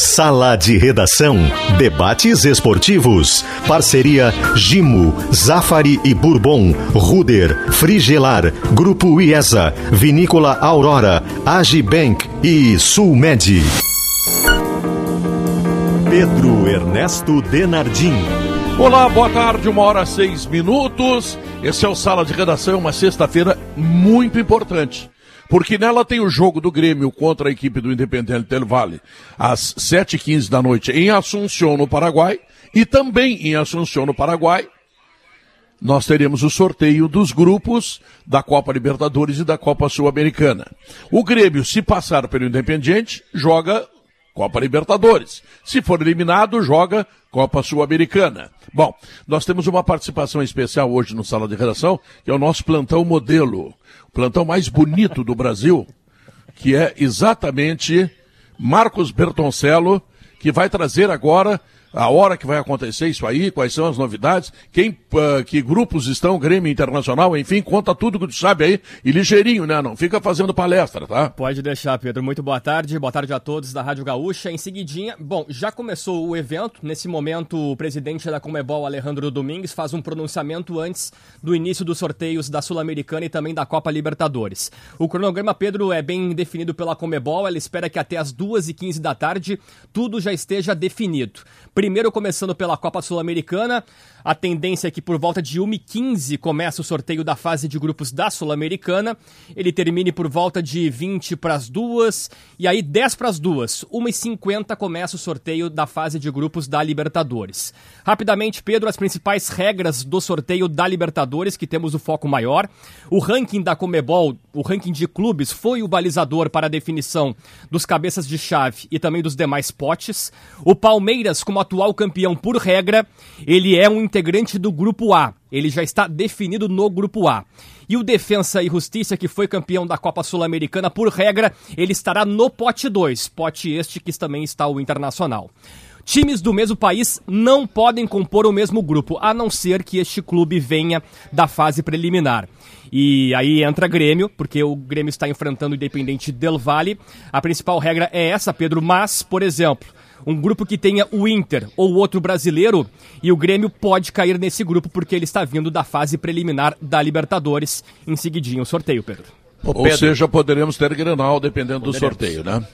Sala de Redação. Debates esportivos. Parceria Gimo, Zafari e Bourbon, Ruder, Frigelar, Grupo IESA, Vinícola Aurora, Agibank e Sulmed. Pedro Ernesto Denardim. Olá, boa tarde, uma hora seis minutos. Esse é o Sala de Redação, uma sexta-feira muito importante porque nela tem o jogo do Grêmio contra a equipe do Independente Del Valle, às 7h15 da noite, em Assunção, no Paraguai, e também em Assunção, no Paraguai, nós teremos o sorteio dos grupos da Copa Libertadores e da Copa Sul-Americana. O Grêmio, se passar pelo Independiente, joga Copa Libertadores. Se for eliminado, joga Copa Sul-Americana. Bom, nós temos uma participação especial hoje no Sala de Redação, que é o nosso plantão modelo plantão mais bonito do Brasil, que é exatamente Marcos Bertoncello, que vai trazer agora a hora que vai acontecer isso aí, quais são as novidades, quem, uh, que grupos estão, Grêmio Internacional, enfim, conta tudo que tu sabe aí, e ligeirinho, né, não fica fazendo palestra, tá? Pode deixar, Pedro, muito boa tarde, boa tarde a todos da Rádio Gaúcha, em seguidinha, bom, já começou o evento, nesse momento o presidente da Comebol, Alejandro Domingues, faz um pronunciamento antes do início dos sorteios da Sul-Americana e também da Copa Libertadores. O cronograma, Pedro, é bem definido pela Comebol, ela espera que até as 2h15 da tarde tudo já esteja definido. Primeiro começando pela Copa Sul-Americana, a tendência é que por volta de 1h15 começa o sorteio da fase de grupos da Sul-Americana. Ele termine por volta de 20 para as duas. E aí, 10 para as duas. 1h50 começa o sorteio da fase de grupos da Libertadores. Rapidamente, Pedro, as principais regras do sorteio da Libertadores, que temos o foco maior. O ranking da Comebol, o ranking de clubes, foi o balizador para a definição dos cabeças de chave e também dos demais potes. O Palmeiras, como atual campeão por regra, ele é um integrante do Grupo A. Ele já está definido no Grupo A. E o Defensa e Justiça, que foi campeão da Copa Sul-Americana, por regra, ele estará no pote 2, pote este que também está o Internacional. Times do mesmo país não podem compor o mesmo grupo, a não ser que este clube venha da fase preliminar. E aí entra Grêmio, porque o Grêmio está enfrentando o Independente Del Valle. A principal regra é essa, Pedro, mas, por exemplo, um grupo que tenha o Inter ou outro brasileiro, e o Grêmio pode cair nesse grupo porque ele está vindo da fase preliminar da Libertadores. Em seguidinho, o sorteio, Pedro. Ou seja, poderemos ter Grenal dependendo do sorteio, né?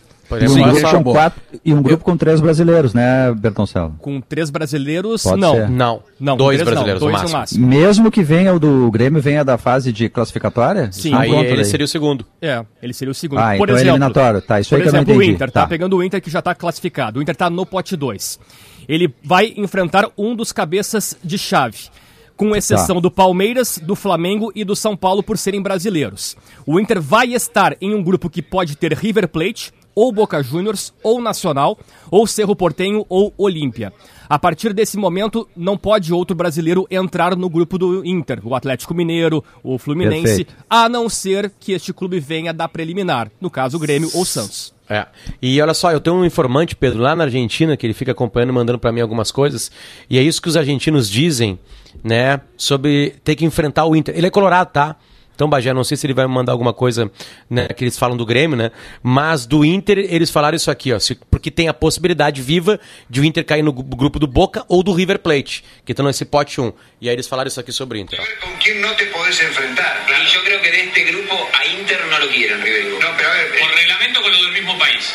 E um, grupo com quatro, e um grupo com três brasileiros, né, Bertoncelo? Com três brasileiros, Pode não. Ser. Não. não. Dois brasileiros, não, dois máximo. máximo. Mesmo que venha o do Grêmio, venha da fase de classificatória? Sim. Aí ele seria o segundo. É, ele seria o segundo. Ah, por então é exemplo, eliminatório. Tá, isso por aí exemplo, que eu não entendi. o Inter, tá. tá pegando o Inter que já está classificado. O Inter está no pote 2. Ele vai enfrentar um dos cabeças de chave com exceção tá. do Palmeiras, do Flamengo e do São Paulo por serem brasileiros. O Inter vai estar em um grupo que pode ter River Plate, ou Boca Juniors, ou Nacional, ou Cerro Portenho, ou Olímpia. A partir desse momento, não pode outro brasileiro entrar no grupo do Inter, o Atlético Mineiro, o Fluminense, Perfeito. a não ser que este clube venha da preliminar, no caso o Grêmio ou Santos. É. E olha só, eu tenho um informante, Pedro, lá na Argentina, que ele fica acompanhando, mandando para mim algumas coisas, e é isso que os argentinos dizem, né, sobre ter que enfrentar o Inter. Ele é colorado, tá? Então, Bagé, não sei se ele vai mandar alguma coisa né, que eles falam do Grêmio, né? Mas do Inter, eles falaram isso aqui, ó. Se, porque tem a possibilidade viva de o Inter cair no grupo do Boca ou do River Plate, que estão nesse pote 1. E aí eles falaram isso aqui sobre o Inter. Com quem não te podes enfrentar. E eu creio que deste grupo a Inter não lo quieren, River. Não, pero a ver, por reglamento com o do mesmo país.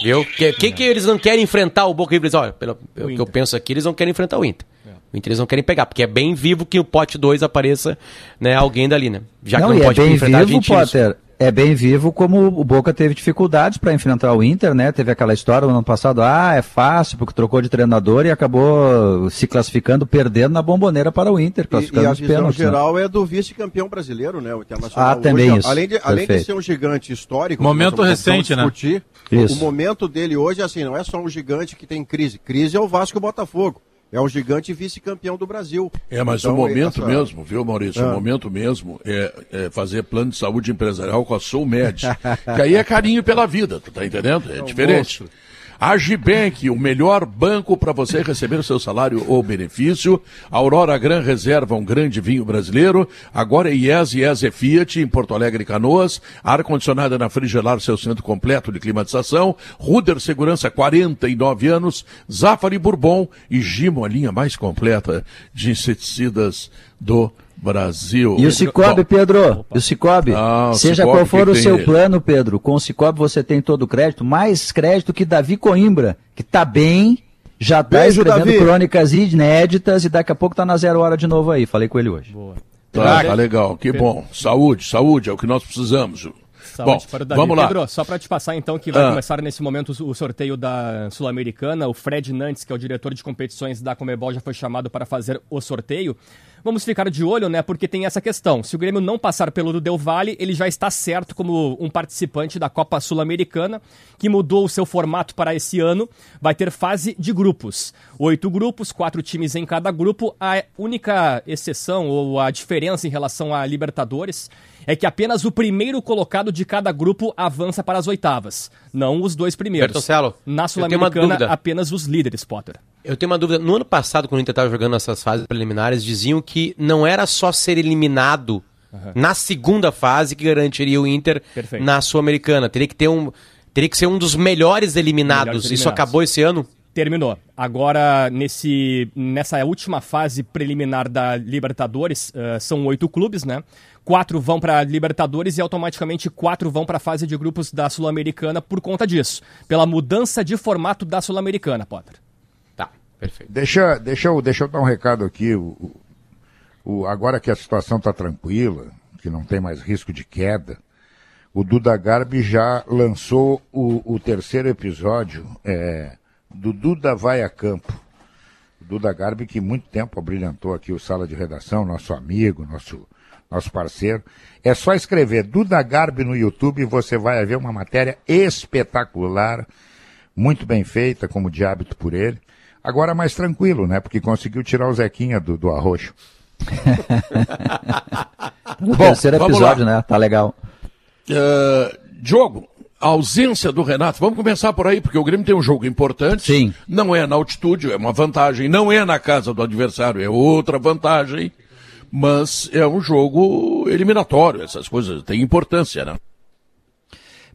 Viu? Que, que, que, eles não querem enfrentar o Boca River? Olha, pelo, pelo que eu penso aqui, eles não querem enfrentar o Inter. O Inter eles não querem pegar, porque é bem vivo que o pote 2 apareça né, alguém dali, né? Já não, que não pode é bem enfrentar vivo, Potter, é bem vivo como o Boca teve dificuldades para enfrentar o Inter, né? Teve aquela história no ano passado, ah, é fácil porque trocou de treinador e acabou se classificando, perdendo na bomboneira para o Inter, classificando e, e a visão pênaltis, né? geral né? é do vice-campeão brasileiro, né? O Internacional. Ah, também hoje, isso. Além de, além de ser um gigante histórico, momento recente, né? Discutir, o momento dele hoje, assim, não é só um gigante que tem crise. Crise é o Vasco e o Botafogo. É um gigante vice-campeão do Brasil. É, mas então, o momento essa... mesmo, viu, Maurício? O ah. momento mesmo é, é, fazer plano de saúde empresarial com a Sulmed. que aí é carinho pela vida, tu tá entendendo? É, é um diferente. Monstro. Agibank, o melhor banco para você receber o seu salário ou benefício. Aurora Gran Reserva, um grande vinho brasileiro. Agora é IES, IES é Fiat, em Porto Alegre Canoas. Ar-condicionada na Frigelar, seu centro completo de climatização. Ruder Segurança, 49 anos. Zafari Bourbon e Gimo, a linha mais completa de inseticidas do Brasil. E o Cicobi, Pedro? E o Cicobi? Ah, seja Cicobi, qual for o seu ele? plano, Pedro, com o Cicobi você tem todo o crédito, mais crédito que Davi Coimbra, que tá bem, já tá Beijo, escrevendo Davi. crônicas inéditas e daqui a pouco tá na zero hora de novo aí. Falei com ele hoje. Boa. Tá, tá legal, que bom. Saúde, saúde, é o que nós precisamos. Saúde Bom, para o Davi. Vamos lá. Pedro, só para te passar então que vai ah. começar nesse momento o sorteio da Sul-Americana. O Fred Nantes, que é o diretor de competições da Comebol, já foi chamado para fazer o sorteio. Vamos ficar de olho, né? Porque tem essa questão. Se o Grêmio não passar pelo do Del Valle, ele já está certo como um participante da Copa Sul-Americana, que mudou o seu formato para esse ano. Vai ter fase de grupos. Oito grupos, quatro times em cada grupo. A única exceção ou a diferença em relação a Libertadores é que apenas o primeiro colocado de cada grupo avança para as oitavas, não os dois primeiros. Bertocelo, Na Sul-Americana, apenas os líderes, Potter. Eu tenho uma dúvida. No ano passado, quando o Inter estava jogando essas fases preliminares, diziam que não era só ser eliminado uhum. na segunda fase que garantiria o Inter Perfeito. na Sul-Americana. Teria que ter um. Teria que ser um dos melhores eliminados. melhores eliminados. Isso acabou esse ano? Terminou. Agora, nesse, nessa última fase preliminar da Libertadores, uh, são oito clubes, né? Quatro vão para Libertadores e automaticamente quatro vão para a fase de grupos da Sul-Americana por conta disso. Pela mudança de formato da Sul-Americana, Potter. Tá, perfeito. Deixa, deixa, eu, deixa eu dar um recado aqui. O, o, agora que a situação está tranquila, que não tem mais risco de queda, o Duda Garbi já lançou o, o terceiro episódio. É, do Duda Vai a Campo. Duda Garbi, que muito tempo abrilhantou aqui o Sala de Redação, nosso amigo, nosso, nosso parceiro. É só escrever Duda Garbi no YouTube e você vai ver uma matéria espetacular, muito bem feita, como de hábito por ele. Agora mais tranquilo, né? Porque conseguiu tirar o Zequinha do, do arroxo. no Bom, terceiro episódio, né? Tá legal. Uh, Diogo, a ausência do Renato, vamos começar por aí, porque o Grêmio tem um jogo importante. Sim. Não é na altitude, é uma vantagem. Não é na casa do adversário, é outra vantagem. Mas é um jogo eliminatório, essas coisas têm importância, né?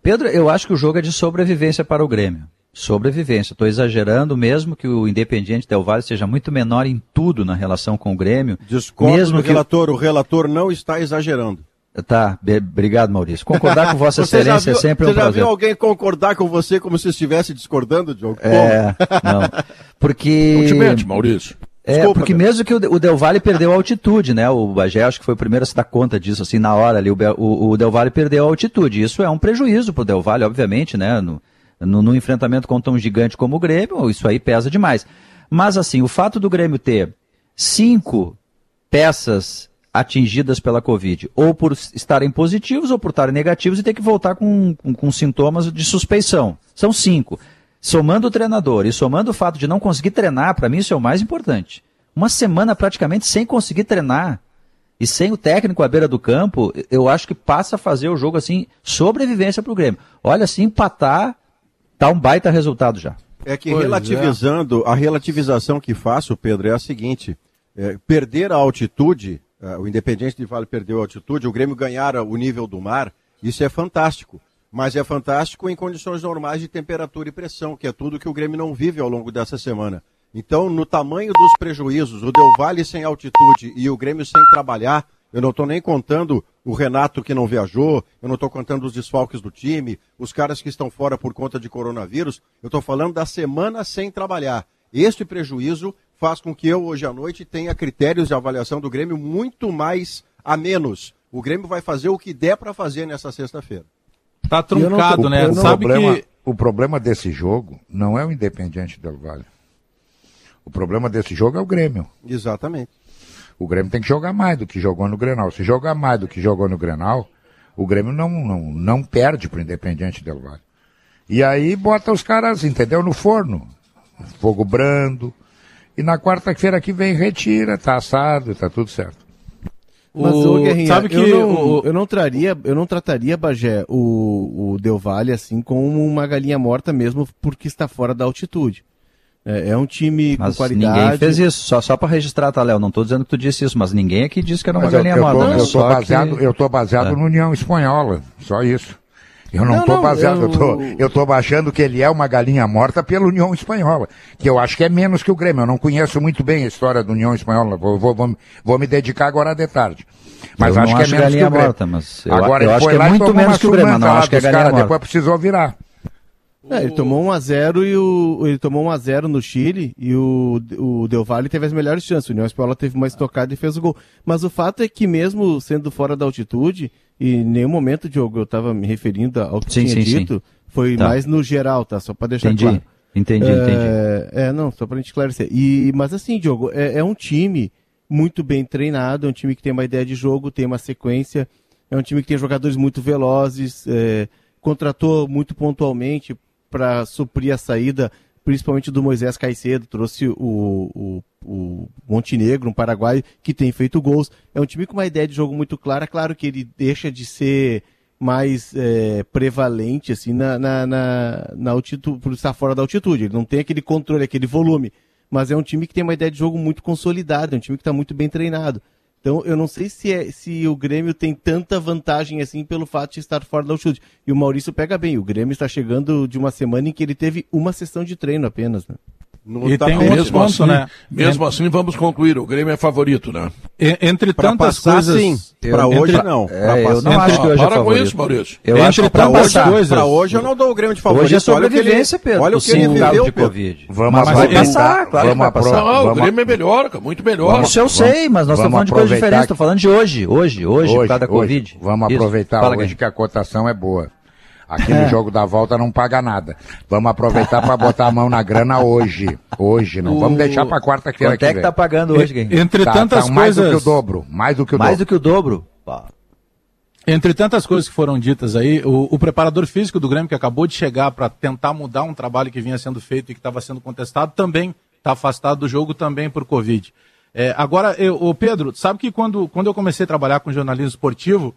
Pedro, eu acho que o jogo é de sobrevivência para o Grêmio. Sobrevivência. Estou exagerando, mesmo que o Independiente Del Valle seja muito menor em tudo na relação com o Grêmio. Discordo mesmo do que... relator, o relator não está exagerando. Tá, obrigado, Maurício. Concordar com Vossa Excelência é viu, é sempre um prazer. Você já viu alguém concordar com você como se estivesse discordando, Diogo? É, não. Porque. Ultimamente, Maurício. É, Desculpa, porque mesmo que o, Del Valle perdeu a altitude, né? O Bagé acho que foi o primeiro a se dar conta disso, assim, na hora ali. O, o, o Del Valle perdeu a altitude. Isso é um prejuízo pro Del Valle, obviamente, né? No, no, no enfrentamento com tão gigante como o Grêmio, isso aí pesa demais. Mas, assim, o fato do Grêmio ter cinco peças atingidas pela Covid, ou por estarem positivos ou por estarem negativos e ter que voltar com, com, com sintomas de suspeição. São cinco. Somando o treinador e somando o fato de não conseguir treinar, para mim isso é o mais importante. Uma semana praticamente sem conseguir treinar e sem o técnico à beira do campo, eu acho que passa a fazer o jogo assim, sobrevivência para o Grêmio. Olha, se empatar, tá um baita resultado já. É que pois relativizando, é. a relativização que faço, Pedro, é a seguinte: é, perder a altitude uh, o Independiente de Vale perdeu altitude, o Grêmio ganhara o nível do mar, isso é fantástico. Mas é fantástico em condições normais de temperatura e pressão, que é tudo que o Grêmio não vive ao longo dessa semana. Então, no tamanho dos prejuízos, o Del Valle sem altitude e o Grêmio sem trabalhar, eu não estou nem contando o Renato que não viajou, eu não estou contando os desfalques do time, os caras que estão fora por conta de coronavírus, eu estou falando da semana sem trabalhar. Este prejuízo faz com que eu, hoje à noite, tenha critérios de avaliação do Grêmio muito mais a menos. O Grêmio vai fazer o que der para fazer nessa sexta-feira. Tá truncado, né? O Sabe problema, que... o problema desse jogo não é o Independiente del Vale. O problema desse jogo é o Grêmio. Exatamente. O Grêmio tem que jogar mais do que jogou no Grenal. Se jogar mais do que jogou no Grenal, o Grêmio não, não, não perde pro Independiente del Vale. E aí bota os caras, entendeu? No forno. Fogo brando, e na quarta-feira que vem retira, tá assado, tá tudo certo. Mas, o, Guerrinha, sabe que eu não, o, eu não traria, eu não trataria, Bagé, o, o Del Valle assim como uma galinha morta mesmo porque está fora da altitude. É, é um time mas com qualidade. Ninguém fez isso, só, só para registrar, tá, Léo? Não estou dizendo que tu disse isso, mas ninguém aqui disse que era uma mas galinha eu, morta. Eu tô, baseado, que... eu tô baseado é. no União Espanhola, só isso. Eu não, estou baseado, eu... eu, tô, eu tô achando que ele é uma galinha morta pela União Espanhola, que eu acho que é menos que o Grêmio. Eu não conheço muito bem a história da União Espanhola, vou, vou, vou, vou me dedicar agora de tarde. Mas acho que é menos que o Grêmio. Morta, mas eu, agora eu ele acho foi que é muito menos que o Grêmio, não acho que é galinha cara, morta. Depois precisou virar. É, ele tomou 1 a 0 e o ele tomou 1 a 0 no Chile e o, o Del Valle teve as melhores chances. O União Espanhola teve uma estocada e fez o gol. Mas o fato é que mesmo sendo fora da altitude, e em nenhum momento, Diogo, eu estava me referindo ao que sim, tinha sim, dito, sim. foi tá. mais no geral, tá? Só para deixar entendi. claro. Entendi, é, entendi. É, não, só para gente esclarecer. E, mas assim, Diogo, é, é um time muito bem treinado, é um time que tem uma ideia de jogo, tem uma sequência, é um time que tem jogadores muito velozes, é, contratou muito pontualmente para suprir a saída, principalmente do Moisés Caicedo, trouxe o, o, o Montenegro, um paraguaio, que tem feito gols. É um time com uma ideia de jogo muito clara, claro que ele deixa de ser mais é, prevalente assim na, na, na, na altitude, por estar fora da altitude. Ele não tem aquele controle, aquele volume. Mas é um time que tem uma ideia de jogo muito consolidada, é um time que está muito bem treinado. Então, eu não sei se, é, se o Grêmio tem tanta vantagem assim pelo fato de estar fora da altitude. E o Maurício pega bem. O Grêmio está chegando de uma semana em que ele teve uma sessão de treino apenas. Né? No e tem um mesmo ponto, assim, né? Mesmo assim, vamos concluir. O Grêmio é favorito, né? Entre pra tantas passar, coisas. Sim. Para hoje, entre... não. É, eu não acho que hoje é para é favorito. com isso, Maurício. Eu entre acho que para hoje, coisas... para hoje eu não dou o Grêmio de favorito. Hoje é sobrevivência, Pedro. Olha o que ele viveu, de Covid. Vamos mas vai passar, claro vamos que vai passar. Não, o Grêmio é melhor, muito melhor. Isso eu sei, mas nós estamos falando de coisa diferente. Estou falando de hoje, hoje, hoje, por causa da Covid. Vamos aproveitar hoje que a cotação é boa. Aqui no é. jogo da volta não paga nada. Vamos aproveitar para botar a mão na grana hoje. Hoje, não. O... Vamos deixar para quarta-feira Quanto é que tá pagando hoje, Gui? Entre tá, tantas tá mais coisas... Mais do que o dobro. Mais do que o mais dobro. do que o dobro? Pá. Entre tantas coisas que foram ditas aí, o, o, preparador físico do Grêmio, que acabou de chegar para tentar mudar um trabalho que vinha sendo feito e que estava sendo contestado, também está afastado do jogo também por Covid. É, agora, eu, o Pedro, sabe que quando, quando eu comecei a trabalhar com jornalismo esportivo,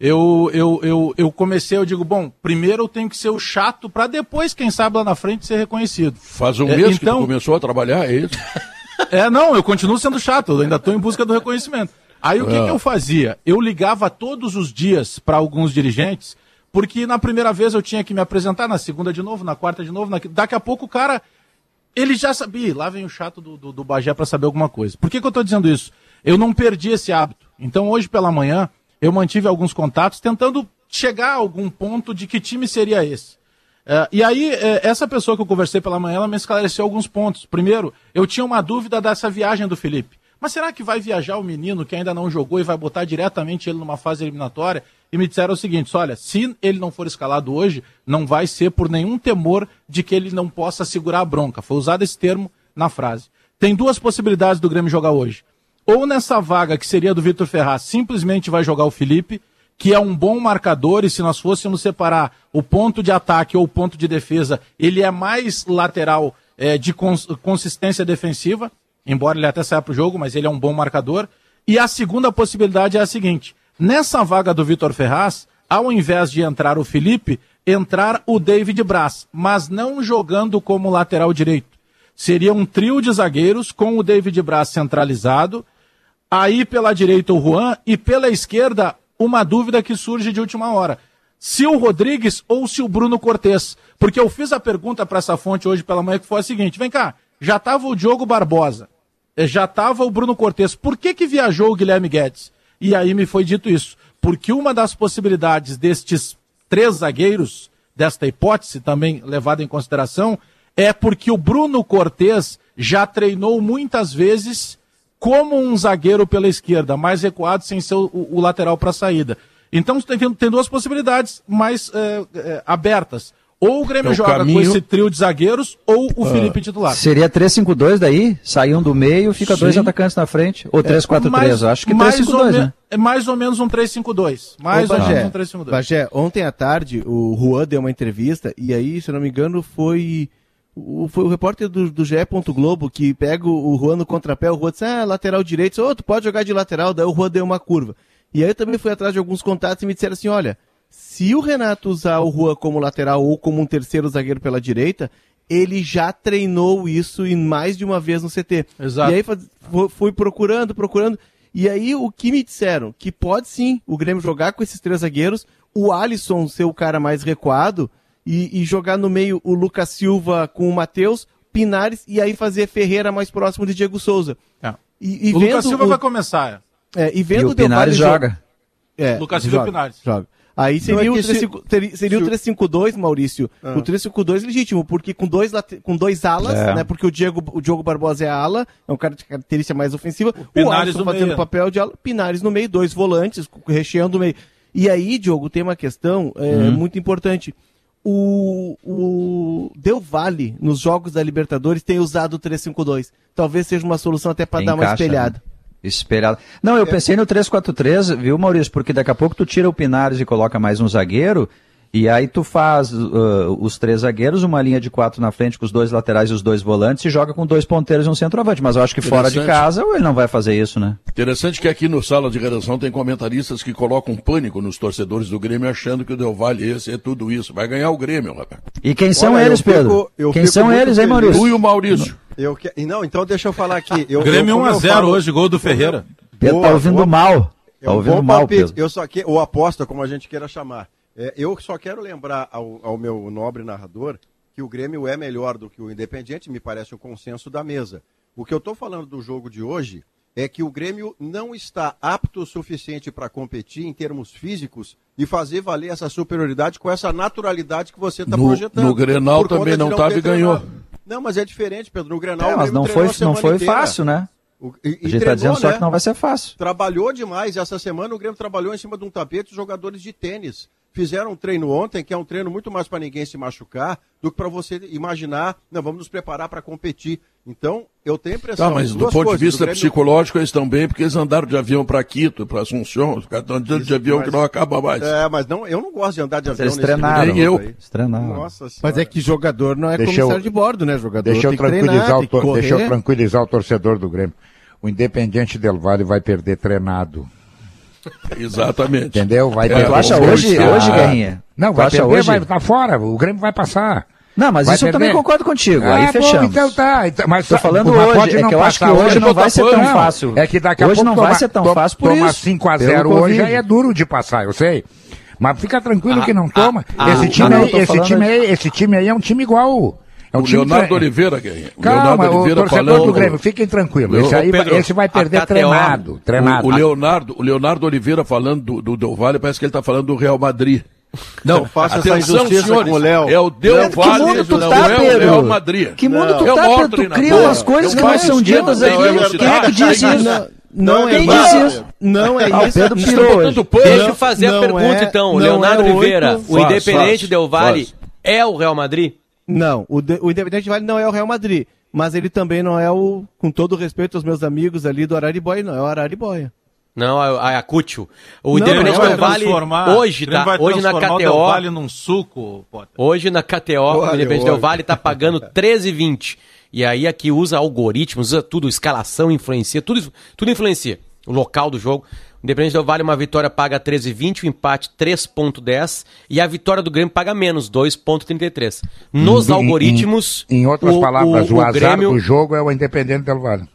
eu, eu, eu, eu comecei, eu digo, bom, primeiro eu tenho que ser o chato para depois, quem sabe lá na frente, ser reconhecido. Faz um é, mês então... que tu começou a trabalhar, é isso? é, não, eu continuo sendo chato, eu ainda estou em busca do reconhecimento. Aí o que, é. que eu fazia? Eu ligava todos os dias para alguns dirigentes, porque na primeira vez eu tinha que me apresentar, na segunda de novo, na quarta de novo, na... daqui a pouco o cara, ele já sabia, lá vem o chato do, do, do Bagé para saber alguma coisa. Por que, que eu estou dizendo isso? Eu não perdi esse hábito. Então hoje pela manhã, eu mantive alguns contatos tentando chegar a algum ponto de que time seria esse. É, e aí, é, essa pessoa que eu conversei pela manhã, ela me esclareceu alguns pontos. Primeiro, eu tinha uma dúvida dessa viagem do Felipe. Mas será que vai viajar o menino que ainda não jogou e vai botar diretamente ele numa fase eliminatória? E me disseram o seguinte: olha, se ele não for escalado hoje, não vai ser por nenhum temor de que ele não possa segurar a bronca. Foi usado esse termo na frase. Tem duas possibilidades do Grêmio jogar hoje ou nessa vaga que seria do Vitor Ferraz, simplesmente vai jogar o Felipe, que é um bom marcador, e se nós fôssemos separar o ponto de ataque ou o ponto de defesa, ele é mais lateral é, de cons consistência defensiva, embora ele até saia para o jogo, mas ele é um bom marcador. E a segunda possibilidade é a seguinte: nessa vaga do Vitor Ferraz, ao invés de entrar o Felipe, entrar o David Braz, mas não jogando como lateral direito. Seria um trio de zagueiros com o David Braz centralizado Aí pela direita o Juan e pela esquerda uma dúvida que surge de última hora. Se o Rodrigues ou se o Bruno Cortes. Porque eu fiz a pergunta para essa fonte hoje pela manhã que foi a seguinte: vem cá, já estava o Diogo Barbosa, eh, já estava o Bruno Cortes, por que, que viajou o Guilherme Guedes? E aí me foi dito isso. Porque uma das possibilidades destes três zagueiros, desta hipótese também levada em consideração, é porque o Bruno Cortes já treinou muitas vezes como um zagueiro pela esquerda, mais recuado, sem ser o, o lateral para saída. Então tem, tem, duas possibilidades mais é, é, abertas. Ou o Grêmio é o joga caminho... com esse trio de zagueiros, ou o uh, Felipe titular. Seria 3-5-2 daí? Sai um do meio, fica Sim. dois atacantes na frente. Ou 3-4-3, é, acho que 3-5-2, né? É mais ou menos um 3-5-2. Mais Ô, ou Bagé, menos um 3-5-2. Bagé, ontem à tarde o Juan deu uma entrevista, e aí, se eu não me engano, foi o, foi o repórter do, do GE. Globo que pega o, Juan no contrapé, o Juan disse, ah, lateral direito, oh, tu pode jogar de lateral, daí o Juan deu uma curva. E aí eu também fui atrás de alguns contatos e me disseram assim, olha, se o Renato usar o Juan como lateral ou como um terceiro zagueiro pela direita, ele já treinou isso em mais de uma vez no CT. Exato. E aí fui procurando, procurando, e aí o que me disseram? Que pode sim o Grêmio jogar com esses três zagueiros, o Alisson ser o cara mais recuado, e, e jogar no meio o Lucas Silva com o Matheus, Pinares e aí fazer Ferreira mais próximo de Diego Souza. É. E, e o Lucas Silva o... vai começar. É, e vendo e o Pinares joga. É, Lucas Silva e Pinares. Joga. Aí seria, é o, 3, se... seria o 352, Maurício. Ah. O 352 legítimo, porque com dois, late... com dois alas, é. né? Porque o Diego, o Diogo Barbosa é ala, é um cara de característica mais ofensiva. O, o Alisson fazendo papel de ala, Pinares no meio, dois volantes, recheando o meio. E aí, Diogo, tem uma questão é, uhum. muito importante o, o Del Valle, nos jogos da Libertadores, tem usado o 352. Talvez seja uma solução até para dar uma espelhada. Né? Não, eu é. pensei no 343, viu, Maurício? Porque daqui a pouco tu tira o Pinares e coloca mais um zagueiro e aí tu faz uh, os três zagueiros, uma linha de quatro na frente com os dois laterais e os dois volantes e joga com dois ponteiros e um centroavante. Mas eu acho que fora de casa ele não vai fazer isso, né? Interessante que aqui no Sala de Redação tem comentaristas que colocam pânico nos torcedores do Grêmio achando que o Del Valle esse é tudo isso. Vai ganhar o Grêmio, rapaz. E quem são Olha, eles, Pedro? Fico, quem são eles, hein, Maurício? Tu e o Maurício. Eu que... Não, então deixa eu falar aqui. Eu, Grêmio 1x0 hoje, gol do Ferreira. Pedro tá ouvindo mal. Tá ouvindo mal, Pedro. Eu só que, ou aposta, como a gente queira chamar. É, eu só quero lembrar ao, ao, meu nobre narrador que o Grêmio é melhor do que o Independiente, me parece um consenso da mesa. O que eu estou falando do jogo de hoje é que o Grêmio não está apto o suficiente para competir em termos físicos e fazer valer essa superioridade com essa naturalidade que você está projetando. No Grenal também não estava e ganhou. Não, mas é diferente, Pedro. No Grenal, é, mas não foi, não foi fácil, né? O, e, a gente está dizendo né? só que não vai ser fácil. Trabalhou demais. Essa semana o Grêmio trabalhou em cima de um tapete jogadores de tênis fizeram um treino ontem, que é um treino muito mais para ninguém se machucar, do que para você imaginar, não, vamos nos preparar para competir. Então, eu tenho a impressão. Tá, mas do ponto coisas, de vista Grêmio... psicológico, eles estão bem, porque eles andaram de avião para Quito, para Assunção, os caras estão andando de avião mas... que não acaba mais. É, mas não, eu não gosto de andar de avião. Eles treinaram. Nem eu. Nossa mas é que jogador não é deixa comissário eu... de bordo, né? Jogador deixa eu, tranquilizar treinar, o tor... deixa eu tranquilizar o torcedor do Grêmio. O Independente Del Valle vai perder treinado. Exatamente. Entendeu? Vai é, tu acha hoje, hoje, Guerrinha? Não, vai perder, hoje? vai estar tá fora. O Grêmio vai passar. Não, mas vai isso perder. eu também concordo contigo. Ah, aí fechamos. Bom, então tá. Então, mas Tô falando hoje, é que eu acho que hoje não vai ser tão fácil. É que daqui a hoje pouco não vai ser tão fácil por toma isso. 5 a 0 hoje aí é duro de passar, eu sei. Mas fica tranquilo ah, que não toma. Ah, esse, time, ah, esse, time aí, esse time aí é um time igual é o Leonardo tre... Oliveira, Guerrinha. O Calma, Leonardo Oliveira o torcedor falando... do Grêmio, fiquem tranquilos. Esse, aí, Pedro, esse vai perder treinado. treinado. O, o, Leonardo, o Leonardo Oliveira falando do, do Del Valle, parece que ele está falando do Real Madrid. Não, faça atenção, senhores, com o Léo. É o Del Valle, não, tu tá, é o Real Madrid. Que mundo tu é tá, Pedro? Tu cria umas coisas que não são ditas aí. Quem é que diz isso? Não, é isso. Não é isso. Pedro Deixa eu fazer a pergunta, então. Leonardo Oliveira, o Independente Del Valle é o Real Madrid? Não, o, de, o Independente Vale não é o Real Madrid, mas ele também não é o, com todo respeito aos meus amigos ali do Araribóia, não, é o Araribóia. Não, é o Ayacucho. O não, Independente Del Vale hoje tá, hoje na KTO, o Vale num suco, Potter. Hoje na KTO, olha, o Independente Del Vale tá pagando 13,20. E aí aqui usa algoritmos, usa tudo, escalação influencia, tudo, tudo influencia. O local do jogo. Independente do Vale, uma vitória paga 13,20, o empate 3,10 e a vitória do Grêmio paga menos, 2,33. Nos em, algoritmos. Em, em outras o, palavras, o, o, o azar Grêmio... do jogo é o Independente do Vale.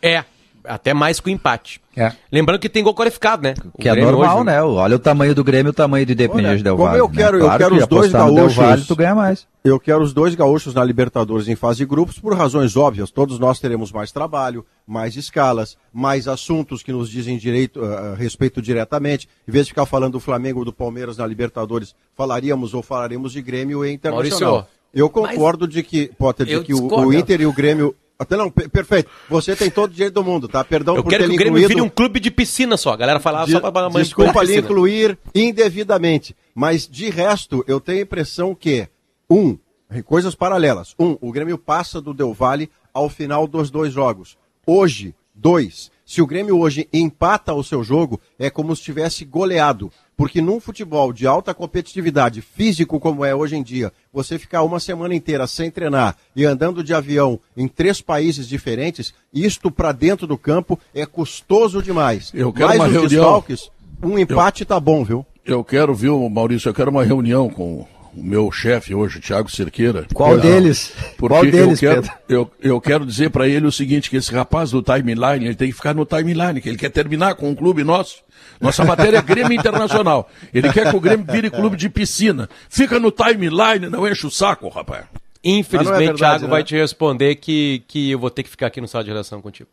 É, até mais que o empate. É. Lembrando que tem gol qualificado, né? O que é Grêmio é normal, hoje... né? Olha o tamanho do Grêmio e o tamanho do Independente Del Valle. eu quero, né? claro eu quero os dois gaúchos. Vale, tu ganha mais. Eu quero os dois gaúchos na Libertadores em fase de grupos por razões óbvias. Todos nós teremos mais trabalho, mais escalas, mais assuntos que nos dizem direito, uh, respeito diretamente. Em vez de ficar falando do Flamengo ou do Palmeiras na Libertadores, falaríamos ou falaremos de Grêmio e Internacional. Maurício, eu concordo de que, Potter, de que o, o Inter e o Grêmio até não, perfeito. Você tem todo o direito do mundo, tá? Perdão eu por quero ter que o Grêmio vire um clube de piscina só. A galera falava de, só para mãe Desculpa lhe incluir indevidamente. Mas de resto, eu tenho a impressão que, um, coisas paralelas. Um, o Grêmio passa do Del Valle ao final dos dois jogos. Hoje, Dois, se o Grêmio hoje empata o seu jogo, é como se tivesse goleado. Porque num futebol de alta competitividade, físico como é hoje em dia, você ficar uma semana inteira sem treinar e andando de avião em três países diferentes, isto para dentro do campo é custoso demais. Eu quero Mais uma reunião. Desfalques, um empate eu, tá bom, viu? Eu quero, viu, Maurício, eu quero uma reunião com o meu chefe hoje, o Thiago Cerqueira. Qual deles? Porque Qual deles, eu quero, eu, eu quero dizer para ele o seguinte, que esse rapaz do timeline, ele tem que ficar no timeline, que ele quer terminar com um clube nosso. Nossa matéria é Grêmio Internacional. Ele quer que o Grêmio vire clube de piscina. Fica no timeline, não enche o saco, rapaz. Infelizmente, é verdade, Thiago né? vai te responder que, que eu vou ter que ficar aqui no sala de redação contigo.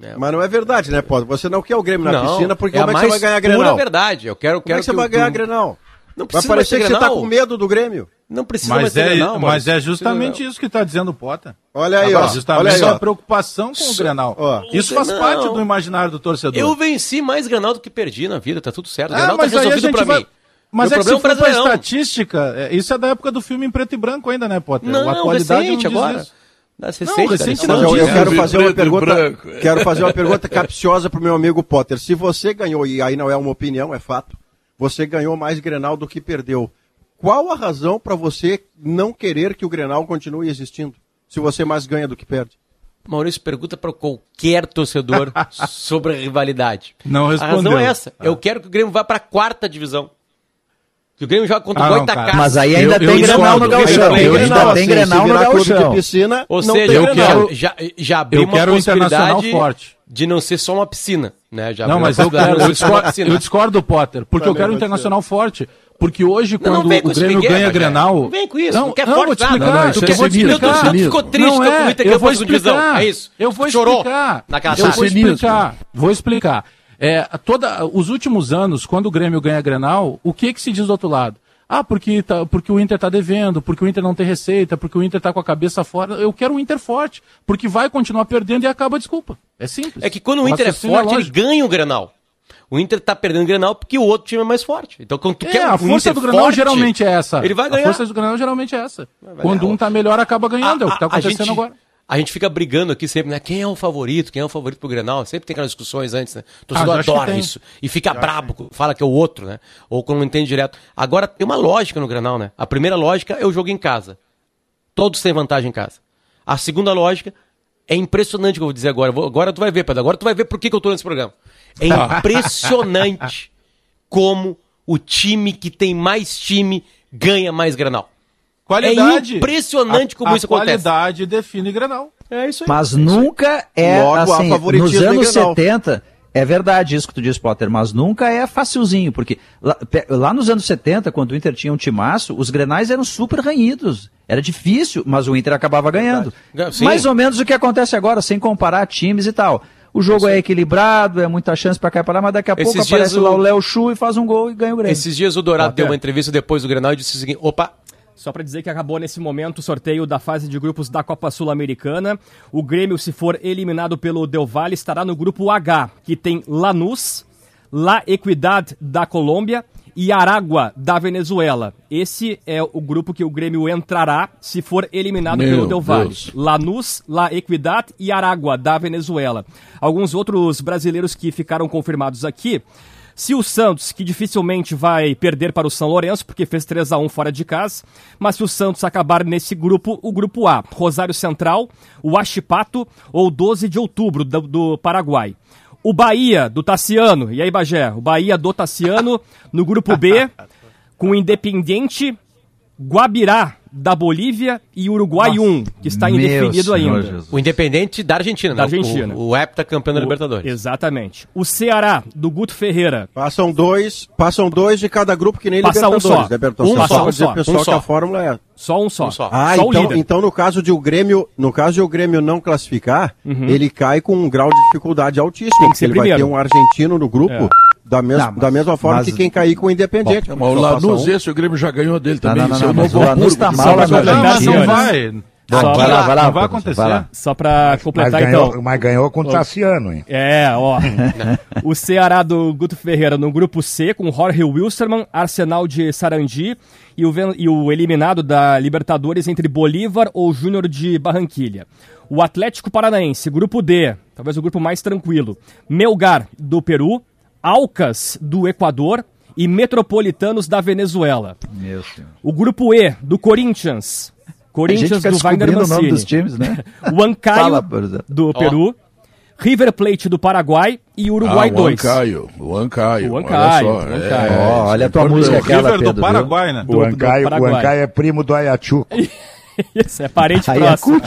É. Mas não é verdade, né, Pô? Você não quer o Grêmio na não, piscina, porque é como é que você vai ganhar a Grenal? Não é verdade. Eu quero, como é que você vai ganhar a Grenal? Não precisa vai parecer que você está com medo do Grêmio. Não precisa mas é, Grenal, Mas é justamente isso que está dizendo o Potter. Olha aí, Agora, ó. Justamente olha aí, ó. a preocupação com o Grenal. Ó. Isso faz não. parte do imaginário do torcedor. Eu venci mais Grenal do que perdi na vida, tá tudo certo. O ah, Grenal tá resolvido para vai... mim. Mas Meu é que se for pra estatística, é, isso é da época do filme em preto e branco ainda, né, Potter? Não, a atualidade recente, não agora. Isso. Recente, não, recente não, não, eu quero fazer uma pergunta, quero fazer uma pergunta capciosa pro meu amigo Potter. Se você ganhou e aí não é uma opinião, é fato. Você ganhou mais Grenal do que perdeu. Qual a razão para você não querer que o Grenal continue existindo? Se você mais ganha do que perde? Maurício pergunta para qualquer torcedor sobre a rivalidade. Não respondeu. A razão é essa. Ah. Eu quero que o Grêmio vá para a quarta divisão. Que o Grêmio joga contra ah, o Goitacás. Mas aí ainda eu, tem eu Grenal no Gauchão. Ainda tem Grenal no Gauchão. Piscina, Ou seja, eu quero, já, já abriu uma possibilidade forte. de não ser só uma piscina. Né? Já não, mas eu, quero, eu, discordo, eu discordo do Potter, porque Também eu quero um internacional ser. forte. Porque hoje, quando não, não o Grêmio ganha Grenal. Não vem com isso, não, não quer não, forte nada. Não, não, tu quer, vou te explicar. Tu ficou triste não é, o Inter eu vou explicar. É isso. Eu vou explicar. Naquela eu vou explicar. Vou explicar. É, toda, os últimos anos, quando o Grêmio ganha Grenal, o que que se diz do outro lado? Ah, porque, tá, porque o Inter está devendo, porque o Inter não tem receita, porque o Inter está com a cabeça fora. Eu quero um Inter forte, porque vai continuar perdendo e acaba a desculpa. É simples. É que quando o Inter é forte, é ele ganha o Grenal. O Inter tá perdendo o Grenal porque o outro time é mais forte. Então, quando tu é, quer a força do Grenal forte, geralmente é essa. Ele vai ganhar. A força do Grenal geralmente é essa. Quando um tá melhor, acaba ganhando. A, é o que tá acontecendo gente, agora. A gente fica brigando aqui sempre, né? Quem é o favorito? Quem é o favorito pro Grenal? Sempre tem aquelas discussões antes, né? O torcedor ah, adora isso. E fica já brabo, fala que é o outro, né? Ou quando não entende direto. Agora, tem uma lógica no Grenal, né? A primeira lógica é o jogo em casa. Todos têm vantagem em casa. A segunda lógica é impressionante o que eu vou dizer agora. Agora tu vai ver, Pedro. Agora tu vai ver por que, que eu tô nesse programa. É impressionante como o time que tem mais time ganha mais Grenal. Qualidade. É impressionante como a, isso acontece. qualidade define Grenal. É isso aí. Mas é nunca é Logo, assim, nos anos 70, é verdade isso que tu diz, Potter, mas nunca é facilzinho, porque lá, lá, nos anos 70, quando o Inter tinha um timaço, os grenais eram super ranhidos. Era difícil, mas o Inter acabava ganhando. Sim. Mais ou menos o que acontece agora, sem comparar times e tal. O jogo é equilibrado, é muita chance para cá e para lá, mas daqui a Esses pouco aparece o... lá o Léo Chu e faz um gol e ganha o Grêmio. Esses dias o Dourado deu uma entrevista depois do Grenal e disse o seguinte: opa, só para dizer que acabou nesse momento o sorteio da fase de grupos da Copa Sul-Americana. O Grêmio, se for eliminado pelo Del Valle, estará no grupo H, que tem Lanús, La Equidad da Colômbia e Aragua da Venezuela. Esse é o grupo que o Grêmio entrará se for eliminado Meu pelo Del Valle. Deus. Lanús, La Equidad e Aragua da Venezuela. Alguns outros brasileiros que ficaram confirmados aqui se o Santos, que dificilmente vai perder para o São Lourenço, porque fez 3 a 1 fora de casa, mas se o Santos acabar nesse grupo, o grupo A, Rosário Central, o Achipato ou 12 de outubro do, do Paraguai. O Bahia, do Tassiano, e aí Bagé, o Bahia do Tassiano, no grupo B, com o Independiente, Guabirá, da Bolívia e Uruguai Nossa, 1, que está indefinido ainda. Jesus. O Independente da Argentina, da né? Argentina. O, o hepta campeão da Libertadores. Exatamente. O Ceará, do Guto Ferreira. Passam dois, passam dois de cada grupo que nem Passa Libertadores. Um só. Né, um só, só, um só. pessoal um só. que a fórmula é... Só um só. Um só. Ah, só então, então no caso de o Grêmio, no caso de o Grêmio não classificar, uhum. ele cai com um grau de dificuldade altíssimo. Tem que ser ele primeiro. vai ter um argentino no grupo. É da, mes não, mas, da mesma forma mas, que quem cair com o Independente. Bom, mas o Lanús, um. esse o Grêmio já ganhou dele também. Não, não, não, não, o Lanús está mal Argentina. Não vai. Bom, só vai pra, lá, vai lá, não vai acontecer. Vai lá. Só pra completar mas ganhou, então. Mas ganhou com o Tassiano, hein? É, ó. o Ceará do Guto Ferreira no grupo C, com Jorge Wilstermann, Arsenal de Sarandi e o, e o eliminado da Libertadores entre Bolívar ou Júnior de Barranquilha. O Atlético Paranaense, grupo D, talvez o grupo mais tranquilo. Melgar do Peru, Alcas do Equador e Metropolitanos da Venezuela. Meu senhor. O grupo E do Corinthians, Corinthians do Wagner Mancini. o nome dos times, né? O Ancaio do Peru, River Plate do Paraguai e Uruguai ah, o 2. Ancaio, o Ancaio. O Ancaio. Olha, só, o Ancaio. É, oh, olha a tua música o aquela, River Pedro, do Paraguai, né? O Ancaio, o Ancaio é primo do Ayachuco. Isso, é parente próximo.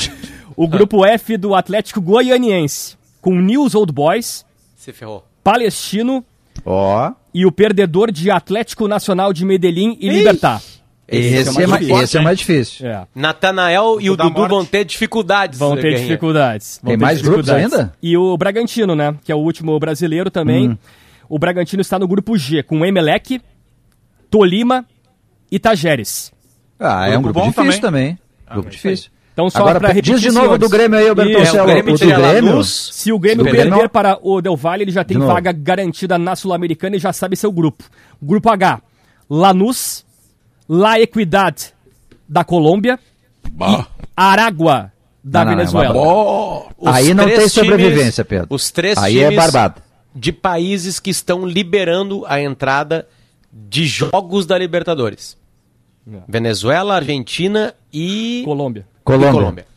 O grupo F do Atlético Goianiense, com News Old Boys, Se ferrou. Palestino Ó. e o perdedor de Atlético Nacional de Medellín e Libertar. Esse, é, mais, difícil. esse é mais difícil. É. Natanael e o Dudu morte. vão ter dificuldades. Vão ter Guerrinha. dificuldades. Vão Tem ter mais grupos dificuldades. ainda? E o Bragantino, né? Que é o último brasileiro também. O Bragantino está no grupo G, com Emelec, Tolima e Tajeres. Ah, é um Grupo grupo bom difícil também. grupo é isso difícil. Então, só Agora, pra repetir, diz de novo senhores. do Grêmio aí, Alberto. É, o Grêmio o do Grêmio. Lanús. Se o Grêmio perder Grêmio- para o Del Valle, ele já tem vaga garantida na Sul-Americana e já sabe seu grupo. Grupo H, Lanús, La Equidad da Colômbia Bah. e Aragua da Não, não, não, Venezuela. Ó, Os Aí não tem sobrevivência, Pedro. Os três Aí é times barbado. de países que estão liberando a entrada de jogos da Libertadores. Venezuela, Argentina e Colômbia. E Colômbia. Colômbia.